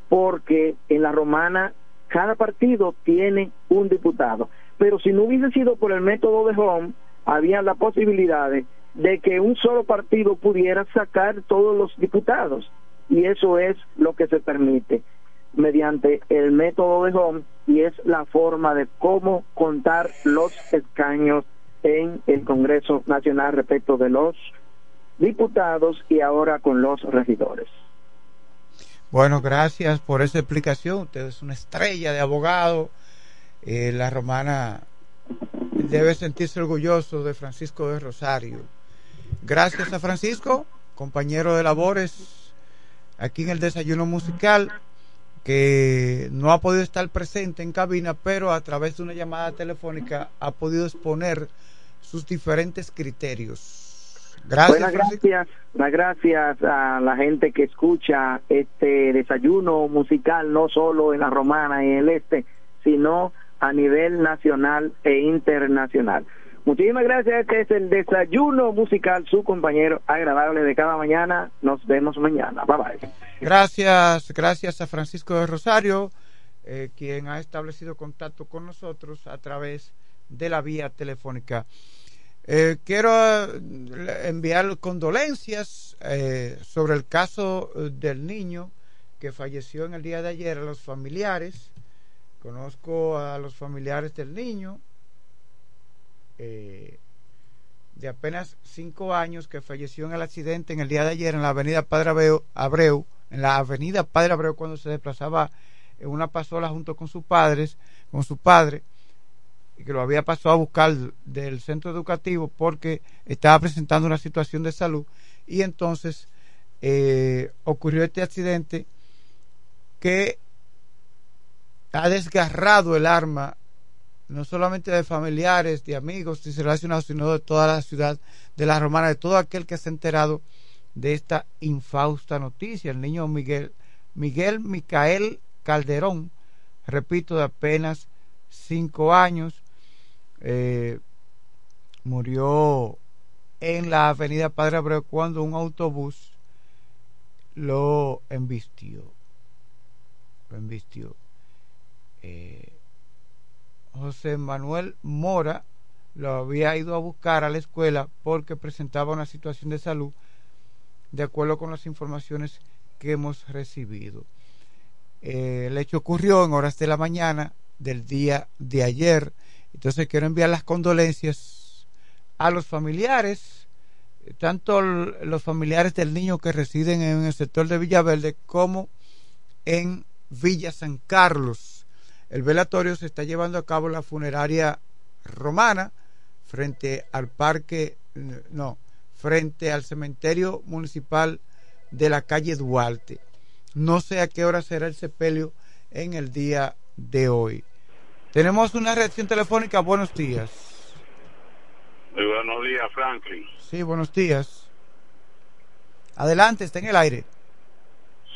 porque en la romana cada partido tiene un diputado. Pero si no hubiese sido por el método de Home, había la posibilidad de que un solo partido pudiera sacar todos los diputados y eso es lo que se permite mediante el método de Home y es la forma de cómo contar los escaños en el Congreso Nacional respecto de los diputados y ahora con los regidores. Bueno, gracias por esa explicación. Usted es una estrella de abogado. Eh, la romana debe sentirse orgulloso de Francisco de Rosario. Gracias a Francisco, compañero de labores aquí en el desayuno musical que no ha podido estar presente en cabina, pero a través de una llamada telefónica ha podido exponer sus diferentes criterios. Gracias. Buenas gracias, las gracias a la gente que escucha este desayuno musical, no solo en la Romana y en el Este, sino a nivel nacional e internacional. Muchísimas gracias. Este es el desayuno musical, su compañero agradable de cada mañana. Nos vemos mañana. Bye bye. Gracias, gracias a Francisco de Rosario, eh, quien ha establecido contacto con nosotros a través de la vía telefónica. Eh, quiero eh, enviar condolencias sobre el caso del niño que falleció en el día de ayer a los familiares. Conozco a los familiares del niño eh, de apenas cinco años que falleció en el accidente en el día de ayer en la avenida Padre Abreu, en la avenida Padre Abreu cuando se desplazaba en una pasola junto con sus padres, con su padre, y que lo había pasado a buscar del centro educativo porque estaba presentando una situación de salud. Y entonces eh, ocurrió este accidente que ha desgarrado el arma no solamente de familiares, de amigos relacionados, sino de toda la ciudad de la Romana, de todo aquel que se ha enterado de esta infausta noticia. El niño Miguel, Miguel Micael Calderón, repito, de apenas cinco años, eh, murió en la avenida Padre Abreu cuando un autobús lo embistió. Lo embistió. Eh, José Manuel Mora lo había ido a buscar a la escuela porque presentaba una situación de salud de acuerdo con las informaciones que hemos recibido. Eh, el hecho ocurrió en horas de la mañana del día de ayer. Entonces quiero enviar las condolencias a los familiares, tanto los familiares del niño que residen en el sector de Villaverde como en Villa San Carlos. El velatorio se está llevando a cabo en la funeraria romana frente al parque, no, frente al cementerio municipal de la calle Duarte. No sé a qué hora será el sepelio en el día de hoy. Tenemos una reacción telefónica. Buenos días. Muy buenos días, Franklin. Sí, buenos días. Adelante, está en el aire.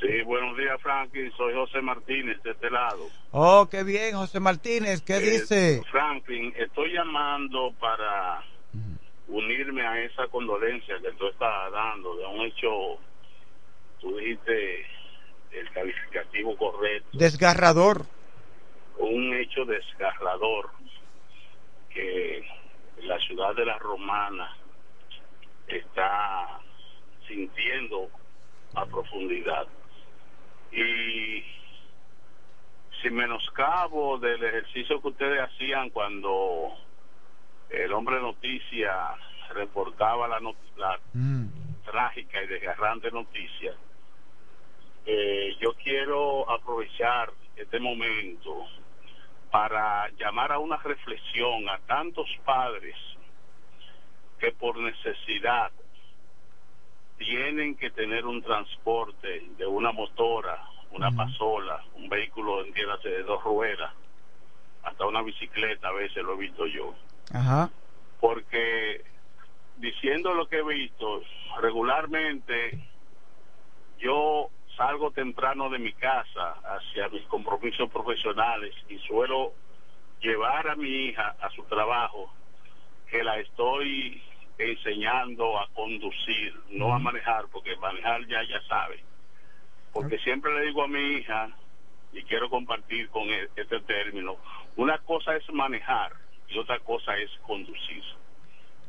Sí, buenos días, Franklin. Soy José Martínez de este lado. Oh, qué bien, José Martínez. ¿Qué Eh, dice? Franklin, estoy llamando para unirme a esa condolencia que tú estás dando de un hecho, tú dijiste el calificativo correcto, Desgarrador. un hecho desgarrador que la ciudad de la Romana está sintiendo a profundidad. Y sin menoscabo del ejercicio que ustedes hacían cuando el hombre noticia reportaba la, not- la trágica y desgarrante noticia, eh, yo quiero aprovechar este momento para llamar a una reflexión a tantos padres que por necesidad tienen que tener un transporte de una motora, una pasola, un vehículo, entiéndase, de dos ruedas, hasta una bicicleta, a veces lo he visto yo. Ajá. Porque diciendo lo que he visto, regularmente yo salgo temprano de mi casa hacia mis compromisos profesionales y suelo llevar a mi hija a su trabajo, que la estoy enseñando a conducir, no a manejar, porque manejar ya ya sabe. Porque siempre le digo a mi hija, y quiero compartir con e- este término, una cosa es manejar y otra cosa es conducir.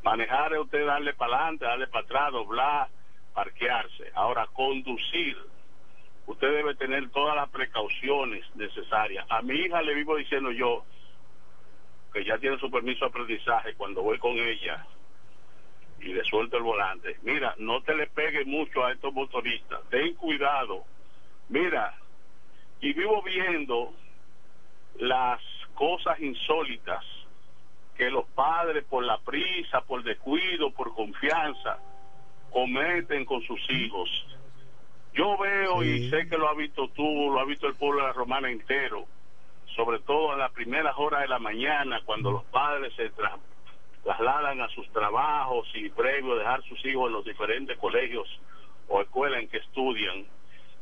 Manejar es usted darle para adelante, darle para atrás, doblar, parquearse. Ahora, conducir, usted debe tener todas las precauciones necesarias. A mi hija le vivo diciendo yo que ya tiene su permiso de aprendizaje cuando voy con ella y le suelto el volante. Mira, no te le pegue mucho a estos motoristas. Ten cuidado. Mira, y vivo viendo las cosas insólitas que los padres por la prisa, por descuido, por confianza, cometen con sus hijos. Yo veo y sé que lo ha visto tú, lo ha visto el pueblo de la Romana entero, sobre todo en las primeras horas de la mañana, cuando los padres se tra- trasladan a sus trabajos y previo a dejar sus hijos en los diferentes colegios o escuelas en que estudian,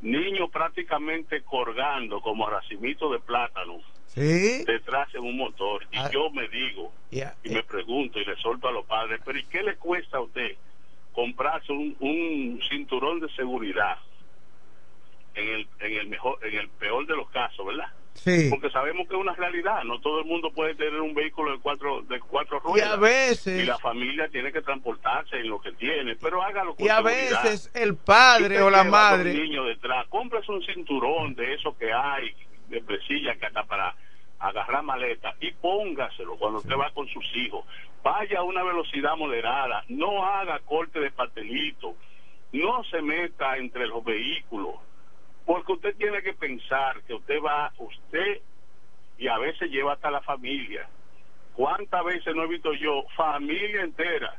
niños prácticamente colgando como racimitos de plátano Sí. detrás en un motor. Y yo me digo, y me pregunto y le solto a los padres, pero ¿y qué le cuesta a usted comprarse un, un cinturón de seguridad en el, en el mejor, en el peor de los casos, verdad? Sí. Porque sabemos que es una realidad, no todo el mundo puede tener un vehículo de cuatro de cuatro Y ruedas. a veces- Y la familia tiene que transportarse en lo que tiene, pero hágalo con Y a seguridad. veces el padre o la madre. niños detrás, cómprese un cinturón de esos que hay, de presilla que hasta para agarrar maleta y póngaselo cuando usted va con sus hijos. Vaya a una velocidad moderada, no haga corte de pastelito, no se meta entre los vehículos, porque usted tiene que pensar que usted va, usted y a veces lleva hasta la familia. ¿Cuántas veces no he visto yo familia entera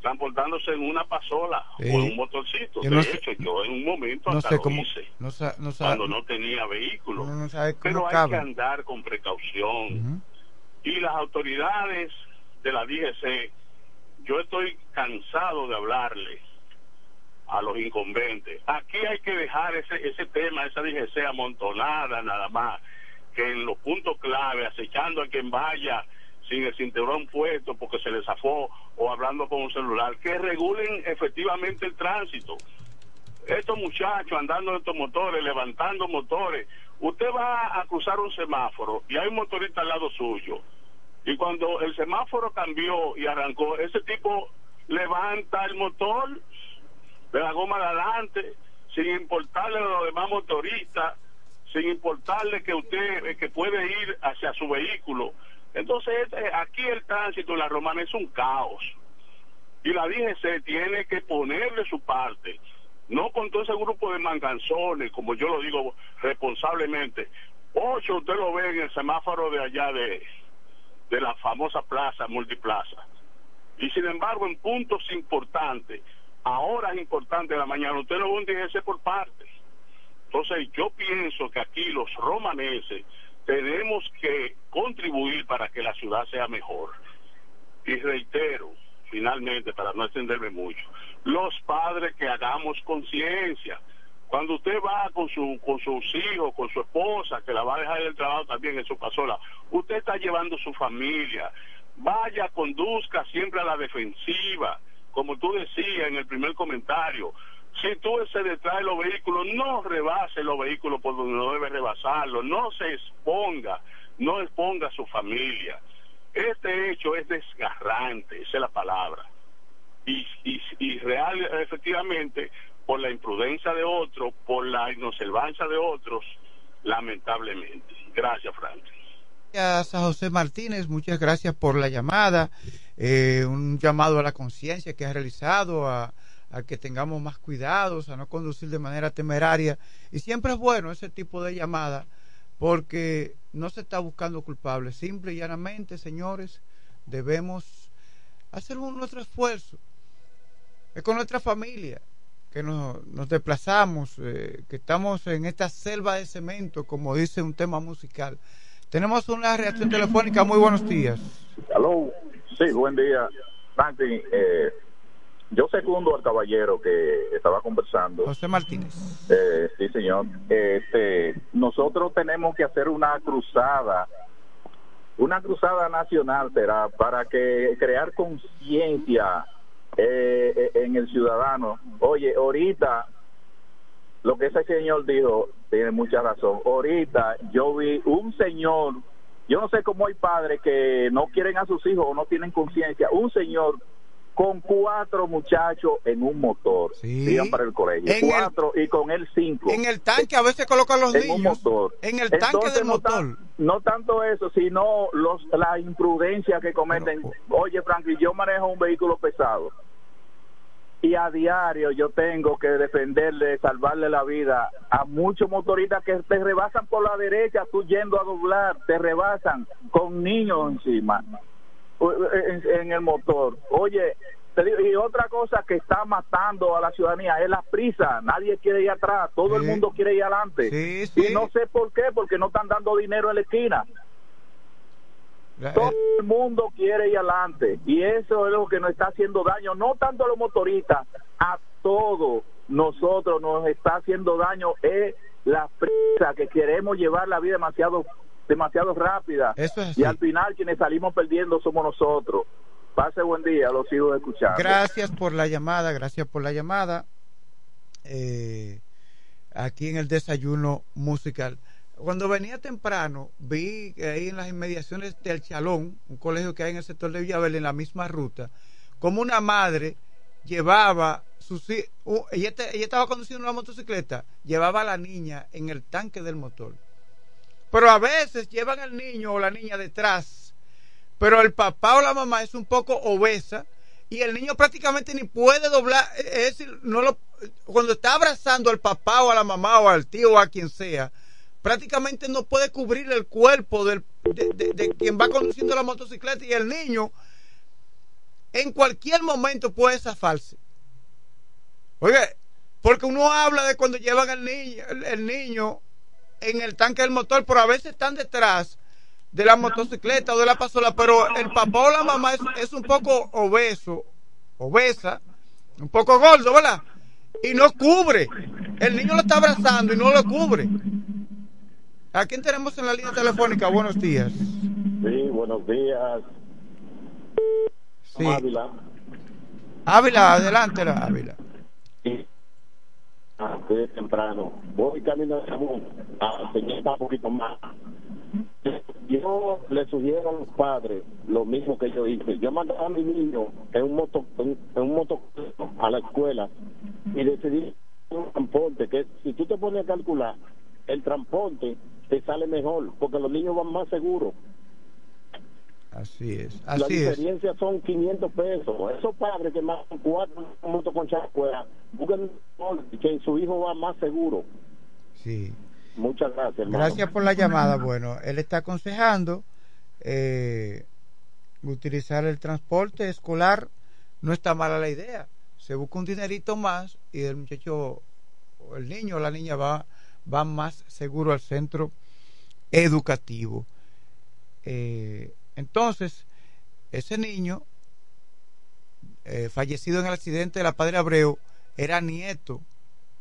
transportándose en una pasola Sí. o en un motorcito? Yo de no sé- hecho, yo en un momento No hasta sé lo cómo. hice No, sa- no sa- cuando no tenía vehículo. Pero hay cabe. que andar con precaución. Y las autoridades de la DGC, yo estoy cansado de hablarle a los incumbentes. Aquí hay que dejar ese, ese tema, esa DGC amontonada nada más, que en los puntos clave, acechando a quien vaya sin el cinturón puesto porque se le zafó o hablando con un celular, que regulen efectivamente el tránsito estos muchachos andando en estos motores, levantando motores. Usted va a cruzar un semáforo y hay un motorista al lado suyo. Y cuando el semáforo cambió y arrancó, ese tipo levanta el motor de la goma de adelante, sin importarle a los demás motoristas, sin importarle que usted eh, que puede ir hacia su vehículo. Entonces, este- aquí el tránsito en la romana es un caos y la DGC tiene que ponerle su parte. no con todo ese grupo de manganzones, como yo lo digo responsablemente. Ocho usted lo ve en el semáforo de allá de, de la famosa plaza, multiplaza. Y sin embargo, en puntos importantes, a horas importantes de la mañana, usted lo ve un por parte. Entonces, yo pienso que aquí los romaneses tenemos que contribuir para que la ciudad sea mejor. Y reitero, finalmente, para no extenderme mucho, los padres que hagamos conciencia. Cuando usted va con su con sus hijos, con su esposa, que la va a dejar el trabajo también en su pasola, usted está llevando su familia. Vaya, conduzca siempre a la defensiva, como tú decías en el primer comentario. Si tú se detrás de los vehículos, no rebase los vehículos por donde no debe rebasarlo, no se exponga, no exponga a su familia. Este hecho es desgarrante, esa es la palabra. Y, y, y real, efectivamente, por la imprudencia de otros, por la inobservancia de otros, lamentablemente. Gracias, Frank. Gracias a José Martínez, muchas gracias por la llamada, eh, un llamado a la conciencia que ha realizado, a, a que tengamos más cuidados, a no conducir de manera temeraria. Y siempre es bueno ese tipo de llamada porque no se está buscando culpables. Simple y llanamente, señores, debemos hacer nuestro esfuerzo. Es con nuestra familia que nos, nos desplazamos, eh, que estamos en esta selva de cemento, como dice un tema musical. Tenemos una reacción telefónica. Muy buenos días. Aló. Sí, buen día. Franklin, eh, yo segundo al caballero que estaba conversando. José Martínez. Eh, sí, señor. Este, nosotros tenemos que hacer una cruzada, una cruzada nacional, será, para que crear conciencia eh, en el ciudadano. Oye, ahorita, lo que ese señor dijo, tiene mucha razón. Ahorita yo vi un señor, yo no sé cómo hay padres que no quieren a sus hijos o no tienen conciencia, un señor con cuatro muchachos en un motor. Sí. para el colegio. cuatro y con él cinco. En el tanque a veces colocan los en niños. Un motor. En el tanque del no motor. no tanto eso, sino los la imprudencia que cometen. Oye, Franklin, yo manejo un vehículo pesado. Y a diario yo tengo que defenderle, salvarle la vida a muchos motoristas que te rebasan por la derecha, tú yendo a doblar, te rebasan con niños encima en, el motor. Oye, y otra cosa que está matando a la ciudadanía es la prisa. Nadie quiere ir atrás, todo el mundo quiere ir adelante. Y no sé por qué, porque no están dando dinero en la esquina. Todo el mundo quiere ir adelante y eso es lo que nos está haciendo daño, no tanto a los motoristas, a todos nosotros nos está haciendo daño es la prisa que queremos llevar la vida demasiado demasiado rápida. Y al final quienes salimos perdiendo somos nosotros. Pase buen día, lo sigo escuchando. Gracias por la llamada, gracias por la llamada. Eh, aquí en el desayuno musical. Cuando venía temprano, vi ahí en las inmediaciones del Chalón, un colegio que hay en el sector de Villaverde, en la misma ruta, como una madre llevaba sus ella, ella estaba conduciendo una motocicleta, llevaba a la niña en el tanque del motor. Pero a veces llevan al niño o la niña detrás, pero el papá o la mamá es un poco obesa y el niño prácticamente ni puede doblar, es decir, no lo, cuando está abrazando al papá o a la mamá o al tío o a quien sea, prácticamente no puede cubrir el cuerpo del, de, quien va conduciendo la motocicleta y el niño en cualquier momento puede zafarse. Oye, porque uno habla de cuando llevan al niño, el niño en el tanque del motor, pero a veces están detrás de la motocicleta o de la pasola, pero el papá o la mamá es, un poco obeso, obesa, un poco gordo, ¿verdad? Y no cubre. El niño lo está abrazando y no lo cubre. ¿A quién tenemos en la línea telefónica? Buenos días. Sí, buenos días. Sí. Ávila. Ávila, adelante, Ávila. Sí de temprano. Voy camino a Sabón, a un poquito más. Yo le sugiero a los padres lo mismo que yo hice. Yo mandaba a mi niño en un moto, en, un moto a la escuela y decidí un transporte que si tú te pones a calcular el transporte te sale mejor porque los niños van más seguros. Así es, la así es. diferencia son 500 pesos. Esos padres que más cuatro motos con chacuera, busquen que su hijo va más seguro. Sí. Muchas gracias, hermano. Gracias por la llamada. Bueno, él está aconsejando eh, utilizar el transporte escolar. No está mala la idea. Se busca un dinerito más y el muchacho, o el niño o la niña va, va más seguro al centro educativo. Eh, entonces, ese niño, eh, fallecido en el accidente de la Padre Abreu, era nieto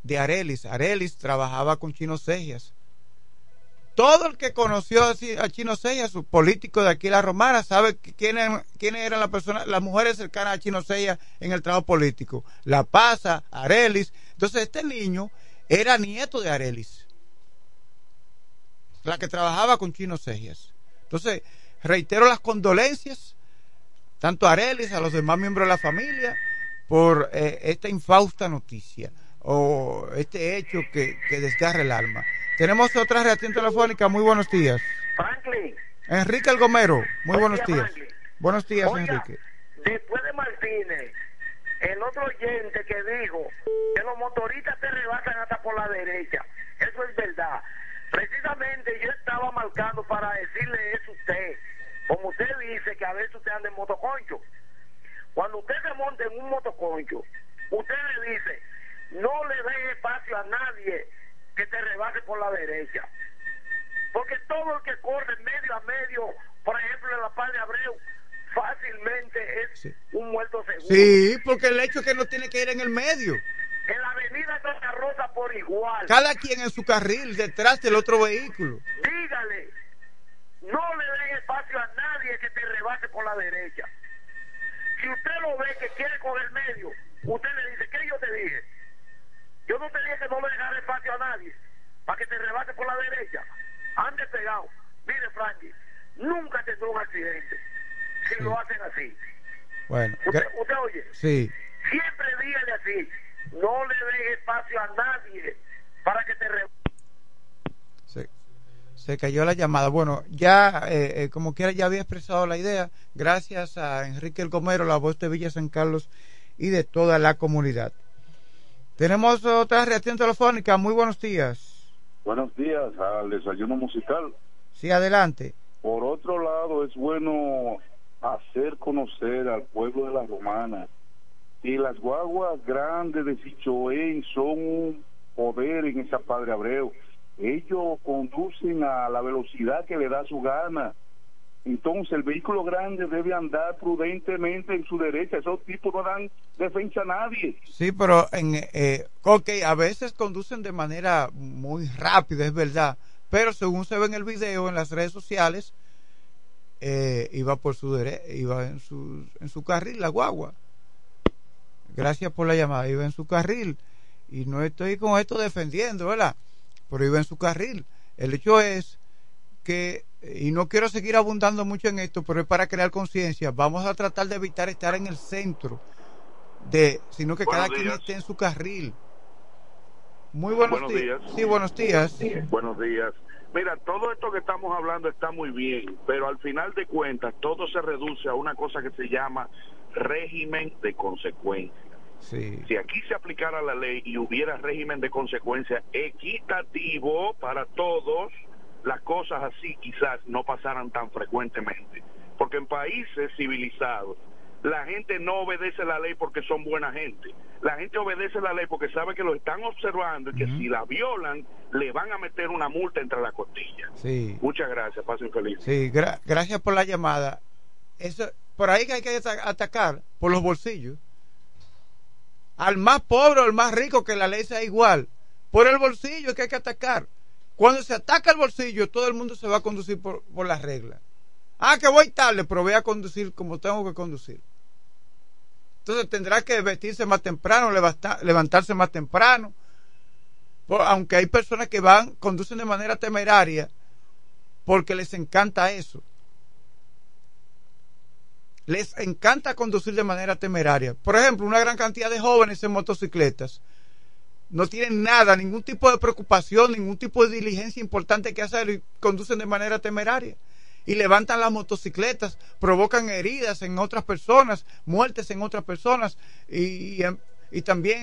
de Arelis. Arelis trabajaba con Chino Cejas. Todo el que conoció a Chino Cejas, su político de aquí la Romana, sabe quiénes eran las personas, las mujeres cercanas a Chino Cejas en el trabajo político. La Pasa, Arelis. Entonces, este niño era nieto de Arelis la que trabajaba con Chino Cejas. Entonces, reitero las condolencias, tanto a Arelis, a los demás miembros de la familia, por eh, esta infausta noticia o este hecho que, que desgarra el alma. Tenemos otra reacción telefónica. Muy buenos días. Franklin, Enrique El Gomero. Muy Buen buenos día, días. Franklin. Buenos días, Enrique. después de Martínez, el otro oyente que dijo que los motoristas te rebasan hasta por la derecha, eso es verdad. Precisamente yo estaba marcando para decirle eso a usted, como usted dice que a veces usted anda en motoconcho. Cuando usted se monta en un motoconcho, usted le dice, no le deje espacio a nadie que te rebase por la derecha. Porque todo el que corre medio a medio, por ejemplo en la Paz de Abreu, fácilmente es un muerto seguro. Sí, porque el hecho es que no tiene que ir en el medio. En la avenida Santa Rosa por igual. Cada quien en su carril, detrás del otro vehículo. Dígale, no le den espacio a nadie que te rebase por la derecha. Si usted lo ve que quiere coger medio, usted le dice, ¿qué yo te dije? Yo no te dije que no le dejara espacio a nadie para que te rebase por la derecha. Ande pegado. Mire, Frankie, nunca tendrá un accidente si lo hacen así. Bueno, Usted, usted oye, sí. siempre dígale así, no le deje espacio a nadie para que te. Se, se cayó la llamada. Bueno, ya, eh, eh, como quiera, ya había expresado la idea. Gracias a Enrique El Gomero, la voz de Villa San Carlos y de toda la comunidad. Tenemos otra reacción telefónica. Muy buenos días. Buenos días al desayuno musical. Sí, adelante. Por otro lado, es bueno hacer conocer al pueblo de la Romana que las guaguas grandes de Sichoén son un poder en esa Padre Abreu. Ellos conducen a la velocidad que le da su gana. Entonces el vehículo grande debe andar prudentemente en su derecha. Esos tipos no dan defensa a nadie. Sí, pero en, eh, ok, a veces conducen de manera muy rápida, es verdad. Pero según se ve en el video en las redes sociales, eh, iba por su dere iba en su, en su carril la guagua. Gracias por la llamada, iba en su carril. Y no estoy con esto defendiendo, ¿verdad? Pero iba en su carril. El hecho es que, y no quiero seguir abundando mucho en esto, pero es para crear conciencia, vamos a tratar de evitar estar en el centro de, sino que Buenos cada quien esté en su carril. Muy buenos, días. Sí, buenos días. Buenos días. Mira, todo esto que estamos hablando está muy bien, pero al final de cuentas todo se reduce a una cosa que se llama régimen de consecuencia. Sí. Si aquí se aplicara la ley y hubiera régimen de consecuencia equitativo para todos, las cosas así quizás no pasaran tan frecuentemente. Porque en países civilizados, la gente no obedece la ley porque son buena gente. La gente obedece la ley porque sabe que lo están observando y que si la violan, le van a meter una multa entre las costillas. Sí. Muchas gracias, pasen feliz. Sí, gra- gracias por la llamada. Eso, por ahí que hay que ata- atacar, por los bolsillos. Al más pobre o al más rico que la ley sea igual. Por el bolsillo es que hay que atacar. Cuando se ataca el bolsillo, todo el mundo se va a conducir por, por las reglas. Ah, que voy tarde, pero voy a conducir como tengo que conducir. Entonces tendrá que vestirse más temprano, levanta- levantarse más temprano. Aunque hay personas que van, conducen de manera temeraria porque les encanta eso. Les encanta conducir de manera temeraria. Por ejemplo, una gran cantidad de jóvenes en motocicletas no tienen nada, ningún tipo de preocupación, ningún tipo de diligencia importante que hacer y conducen de manera temeraria. y levantan las motocicletas, provocan heridas en otras personas, muertes en otras personas y, y, también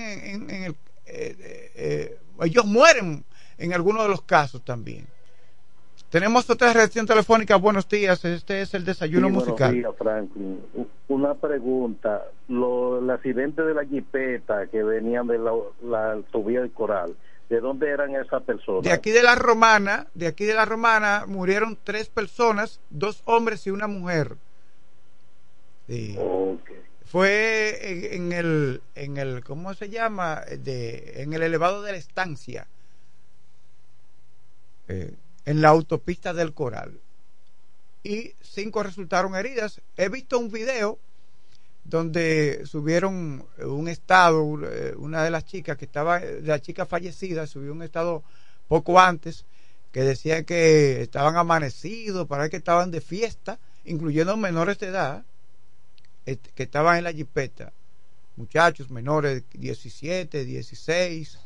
en, el, eh, eh, ellos mueren en algunos de los casos también. Tenemos otra reacción telefónica. Buenos días. Este es el desayuno musical. Buenos días, Franklin. Una pregunta. Lo, el accidente de la jipeta que venían de la, la autovía del Coral. ¿De dónde eran esas personas? De aquí de la Romana. De aquí de la Romana murieron tres personas, dos hombres y una mujer. Fue en, el, en el, ¿cómo se llama? De, en el elevado de la estancia. Eh, en la autopista del Coral. Y cinco resultaron heridas. He visto un video donde subieron un estado, eh, una de las chicas que estaba, la chica fallecida, subió un estado poco antes, que decía que estaban amanecidos, para que estaban de fiesta, incluyendo menores de edad, que estaban en la jipeta, muchachos menores de 17, 16,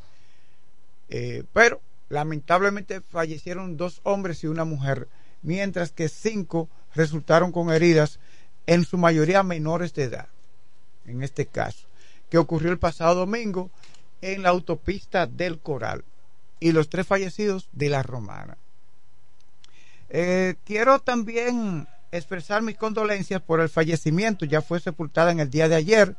eh, pero Lamentablemente fallecieron dos hombres y una mujer, mientras que cinco resultaron con heridas, en su mayoría menores de edad, en este caso, que ocurrió el pasado domingo en la autopista del Coral, y los tres fallecidos de la Romana. Eh, quiero también expresar mis condolencias por el fallecimiento, ya fue sepultada en el día de ayer,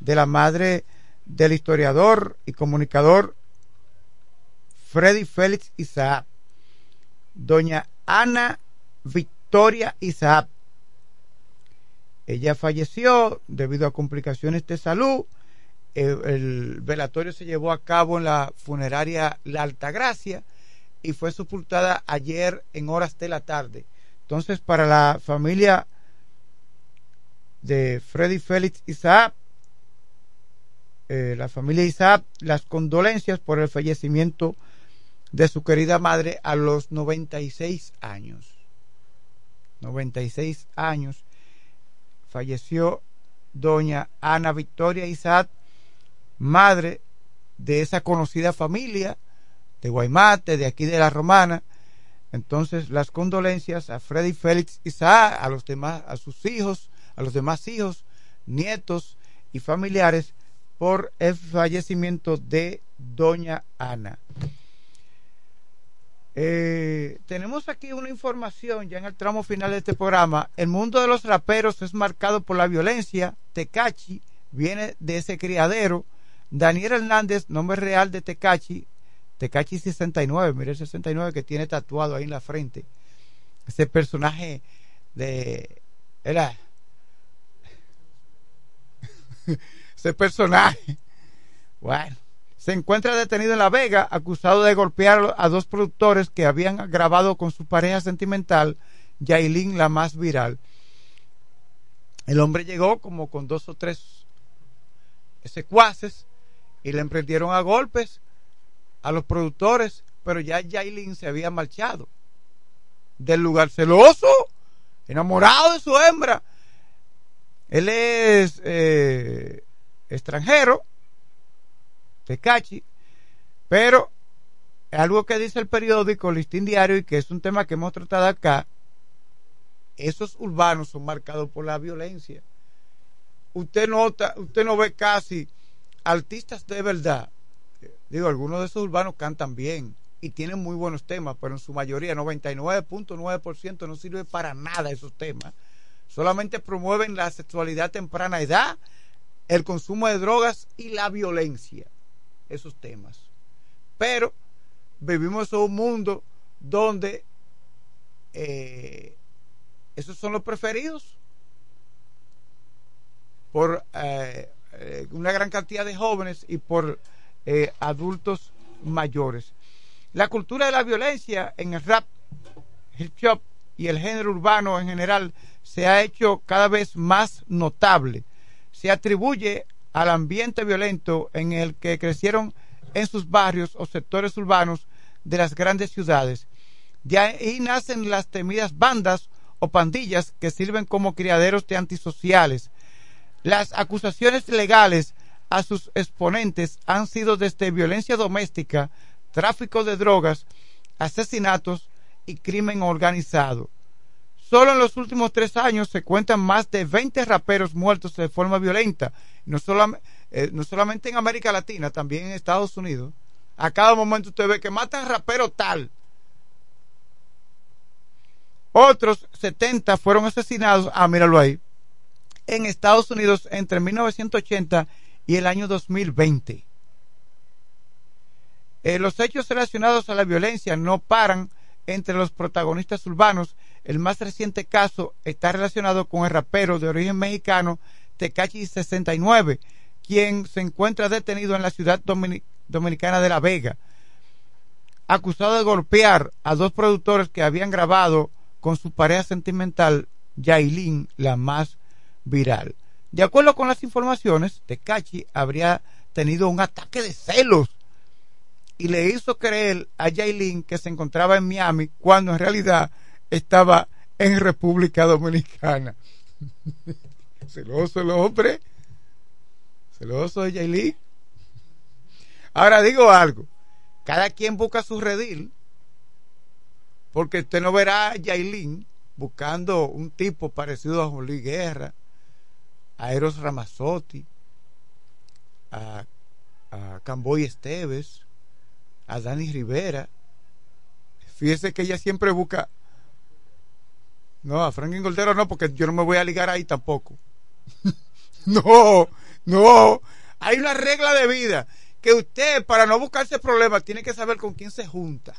de la madre del historiador y comunicador Freddy Félix Isaac, doña Ana Victoria Isaac. Ella falleció debido a complicaciones de salud. El, velatorio se llevó a cabo en la funeraria La Altagracia y fue sepultada ayer en horas de la tarde. Entonces, para la familia de Freddy Félix Isaac, eh, la familia Isaac, las condolencias por el fallecimiento de su querida madre a los 96 años. 96 años falleció doña Ana Victoria Isaac, madre de esa conocida familia de Guaymate, de aquí de la Romana. Entonces, las condolencias a Freddy Félix Isaac, a los demás, a sus hijos, a los demás hijos, nietos y familiares por el fallecimiento de doña Ana. Eh, tenemos aquí una información ya en el tramo final de este programa. El mundo de los raperos es marcado por la violencia. Tecachi viene de ese criadero. Daniel Hernández, nombre real de Tecachi, Tecachi 69, mire el 69 que tiene tatuado ahí en la frente. Ese personaje de. Era. ese personaje. Bueno se encuentra detenido en La Vega, acusado de golpear a dos productores que habían grabado con su pareja sentimental, Yailin, la más viral. El hombre llegó como con dos o tres secuaces y le emprendieron a golpes a los productores, pero ya Yailin se había marchado del lugar celoso, enamorado de su hembra. Él es eh, extranjero Tecachi, pero algo que dice el periódico Listín Diario y que es un tema que hemos tratado acá, esos urbanos son marcados por la violencia. Usted nota, usted no ve casi artistas de verdad. Digo, algunos de esos urbanos cantan bien y tienen muy buenos temas, pero en su mayoría, 99.9% no sirve para nada esos temas. Solamente promueven la sexualidad temprana edad, el consumo de drogas y la violencia esos temas. Pero vivimos en un mundo donde eh, esos son los preferidos por eh, eh, una gran cantidad de jóvenes y por adultos mayores. La cultura de la violencia en el rap, hip hop y el género urbano en general se ha hecho cada vez más notable. Se atribuye al ambiente violento en el que crecieron en sus barrios o sectores urbanos de las grandes ciudades. De ahí nacen las temidas bandas o pandillas que sirven como criaderos de antisociales. Las acusaciones legales a sus exponentes han sido desde violencia doméstica, tráfico de drogas, asesinatos y crimen organizado. Solo en los últimos tres años se cuentan más de 20 raperos muertos de forma violenta, eh, no solamente en América Latina, también en Estados Unidos. A cada momento usted ve que matan rapero tal. Otros 70 fueron asesinados, ah, míralo ahí, en Estados Unidos entre 1980 y el año 2020. Eh, los hechos relacionados a la violencia no paran entre los protagonistas urbanos. El más reciente caso está relacionado con el rapero de origen mexicano Tecachi 69, quien se encuentra detenido en la ciudad domini- dominicana de La Vega, acusado de golpear a dos productores que habían grabado con su pareja sentimental, Yailin, la más viral. De acuerdo con las informaciones, Tecachi habría tenido un ataque de celos y le hizo creer a Yailin que se encontraba en Miami cuando en realidad estaba en República Dominicana. celoso el hombre, celoso de Yailin. Ahora digo algo, cada quien busca su redil, porque usted no verá a Yailin buscando un tipo parecido a Juan Luis Guerra, a Eros Ramazzotti, a, a Camboy Esteves, a Dani Rivera. Fíjese que ella siempre busca. No, a Franklin Goldero no, porque yo no me voy a ligar ahí tampoco. no, no. Hay una regla de vida que usted, para no buscarse problemas, tiene que saber con quién se junta.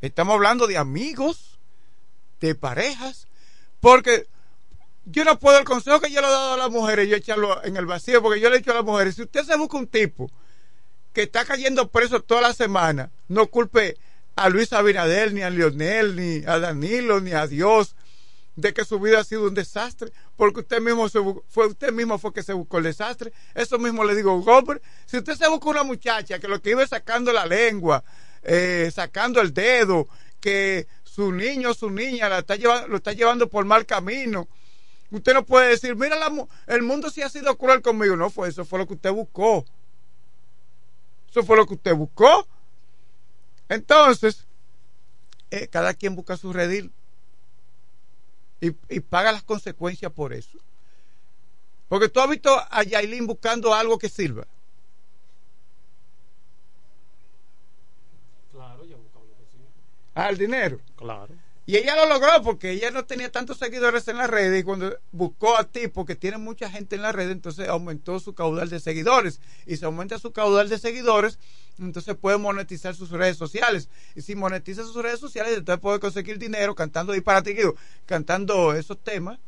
Estamos hablando de amigos, de parejas, porque yo no puedo, el consejo que yo le he dado a las mujeres, yo echarlo en el vacío, porque yo le he dicho a las mujeres, si usted se busca un tipo que está cayendo preso toda la semana, no culpe a Luis Abinader, ni a Lionel, ni a Danilo, ni a Dios, de que su vida ha sido un desastre, porque usted mismo se fue usted mismo fue que se buscó el desastre. Eso mismo le digo, Gober, si usted se busca una muchacha que lo que iba sacando la lengua, eh, sacando el dedo, que su niño o su niña la está llevando, lo está llevando por mal camino, usted no puede decir, mira, la el mundo sí ha sido cruel conmigo. No fue eso, fue lo que usted buscó. Eso fue lo que usted buscó. Entonces, eh, cada quien busca su redil y, y paga las consecuencias por eso. Porque tú has visto a Yailin buscando algo que sirva. Claro, ya buscaba lo que sí. Ah, el dinero. Claro. Y ella lo logró porque ella no tenía tantos seguidores en las redes y cuando buscó a ti, porque tiene mucha gente en las redes, entonces aumentó su caudal de seguidores. Y si aumenta su caudal de seguidores, entonces puede monetizar sus redes sociales. Y si monetiza sus redes sociales, entonces puede conseguir dinero cantando disparatidos, cantando esos temas.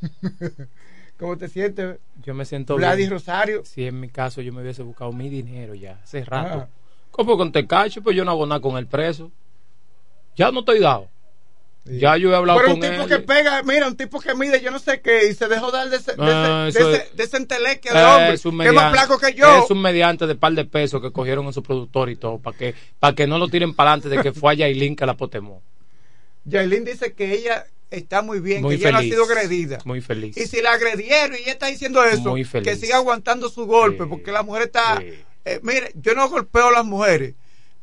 ¿Cómo te sientes? Yo me siento Vladi bien. Rosario. Si en mi caso yo me hubiese buscado mi dinero ya, hace rato. Ah. ¿Cómo con Tecacho? Pues yo no hago nada con el preso. Ya no estoy dado. Ya yo he hablado Pero con un tipo él. que pega, mira, un tipo que mide yo no sé qué y se dejó dar de ese, de Ah, ese, eso de es- ese, de ese entelequia de Eh, hombre, es un que es más mediante- flaco que yo. Es un mediante de par de pesos que cogieron en su productor y todo, para que, para que no lo tiren para adelante de que fue a Yailin que la potemó. Yailin dice que ella está muy bien, Muy que ella no ha sido agredida. Muy feliz. Y si la agredieron y ella está diciendo eso, que siga aguantando su golpe, porque la mujer está... eh, mire, yo no golpeo a las mujeres,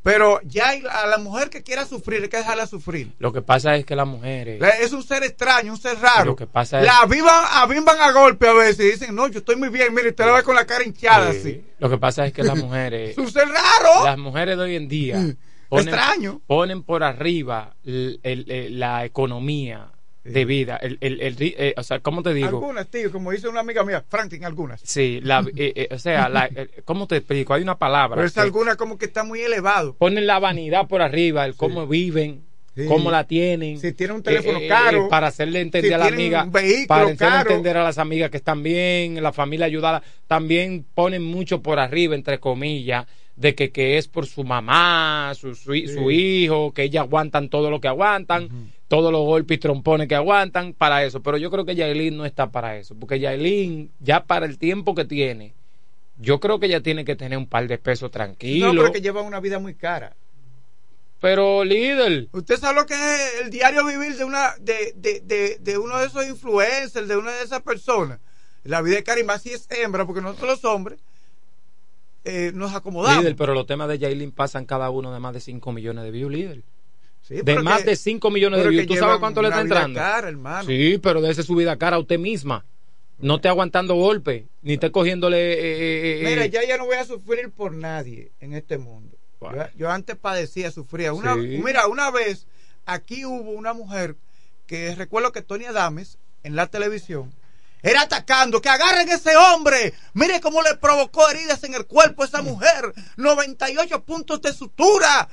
pero ya hay- a la mujer que quiera sufrir hay que dejarla sufrir. Lo que pasa es que las mujeres. La- Es un ser extraño, un ser raro. Lo que pasa es- La avivan, avivan a golpe a veces y dicen, no, yo estoy muy bien, mire, usted la ve con la cara hinchada Sí. así. Lo que pasa es que las mujeres. Es un ser raro. Las mujeres de hoy en día ponen, Extraño. ponen por arriba el- el- el- la economía de vida. El, el- el eh, o sea, ¿cómo te digo? Algunas, tío, como dice una amiga mía, Franklin, algunas. Sí, la, eh, eh, o sea, la- eh, ¿cómo te explico? Hay una palabra. Pero es alguna como que está muy elevado. Ponen la vanidad por arriba, el cómo viven, Sí. cómo la tienen. Si tiene un teléfono Eh, eh, caro. eh, para hacerle entender si a la tienen amiga. para hacerle caro. entender a las amigas que están bien, la familia ayudada. También ponen mucho por arriba, entre comillas, de que, que es por su mamá, su, su hijo, que ellas aguantan todo lo que aguantan, todos los golpes y trompones que aguantan para eso. Pero yo creo que Yailin no está para eso, porque Yailin, ya para el tiempo que tiene, yo creo que ella tiene que tener un par de pesos tranquilos. No, pero es que lleva una vida muy cara. Pero líder. Usted sabe lo que es el diario vivir de una de, de, de, de uno de esos influencers, de una de esas personas. La vida de más si es hembra, porque nosotros los hombres eh, nos acomodamos. Líder, pero los temas de Yailin pasan cada uno de más de 5 millones de views, líder. De más que- de 5 millones de views. ¿Tú sabes cuánto le está entrando? cara, hermano. Sí, pero de ese su vida cara a usted misma. No te aguantando golpes, ni te cogiéndole. eh, eh, Mira, eh, ya ya no voy a sufrir por nadie en este mundo. Yo, yo antes padecía, sufría. Una, Sí. Mira, una vez aquí hubo una mujer que recuerdo que Tony Adames en la televisión era atacando, que agarren ese hombre. Mire cómo le provocó heridas en el cuerpo a esa mujer. 98 puntos de sutura.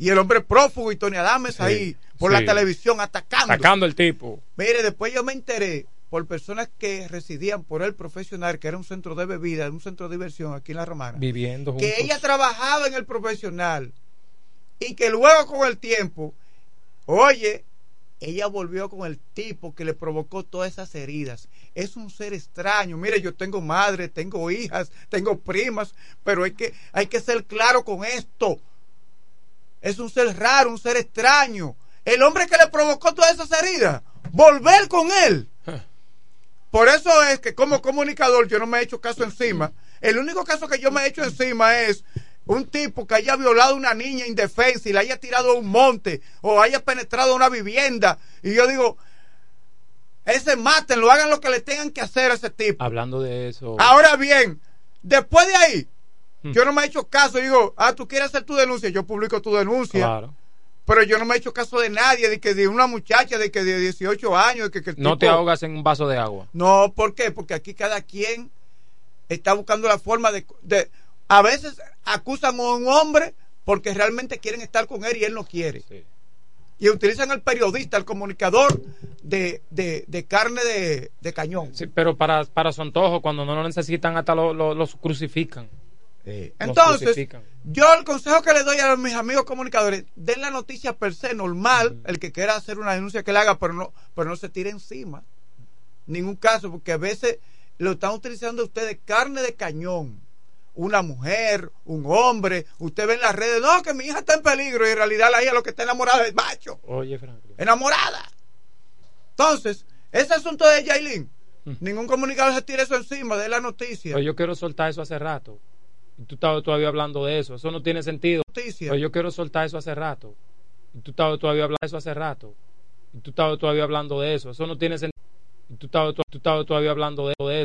Y el hombre prófugo y Tony Adames Sí, ahí por sí. la televisión atacando. Atacando el tipo. Mire, después yo me enteré por personas que residían por el profesional, que era un centro de bebida, un centro de diversión aquí en La Romana, Viviendo juntos. que ella trabajaba en el profesional y que luego con el tiempo, oye, ella volvió con el tipo que le provocó todas esas heridas. Es un ser extraño. Mire, yo tengo madre, tengo hijas, tengo primas, pero hay que, hay que ser claro con esto. Es un ser raro, un ser extraño. El hombre que le provocó todas esas heridas, volver con él. Por eso es que como comunicador yo no me he hecho caso encima. El único caso que yo me he hecho encima es un tipo que haya violado a una niña indefensa y la haya tirado a un monte o haya penetrado una vivienda. Y yo digo, ese maten, hagan lo que le tengan que hacer a ese tipo. Hablando de eso. Ahora bien, después de ahí, yo no me he hecho caso. Digo, ah, tú quieres hacer tu denuncia, yo publico tu denuncia. Claro. Pero yo no me he hecho caso de nadie, de que de una muchacha de que de 18 años, de que, que el No te ahogas en un vaso de agua. No, ¿por qué? Porque aquí cada quien está buscando la forma de, de- a veces acusan a un hombre porque realmente quieren estar con él y él no quiere. Y utilizan al periodista, al comunicador de, de, de carne de, de cañón. Sí, pero para, para su antojo, cuando no lo necesitan, hasta lo- lo- los crucifican. Los Entonces, yo el consejo que le doy a mis amigos comunicadores, den la noticia per se normal, el que quiera hacer una denuncia que la haga, pero no, pero no se tire encima. Ningún caso, porque a veces lo están utilizando ustedes carne de cañón. Una mujer, un hombre, usted ve en las redes, no, que mi hija está en peligro y en realidad la hija lo que está enamorada es macho, Oye, Franklin. enamorada. Entonces, ese asunto de Yailin, ningún comunicador se tire eso encima, de la noticia. Pero yo quiero soltar eso hace rato. Y tú estabas todavía hablando de eso. Eso no tiene sentido. Noticia. Pero yo quiero soltar eso hace rato. Y tú estabas todavía hablando de eso hace rato. Y tú estabas todavía hablando de eso. Eso no tiene sentido. Y tú estabas, tú estabas todavía hablando de de eso.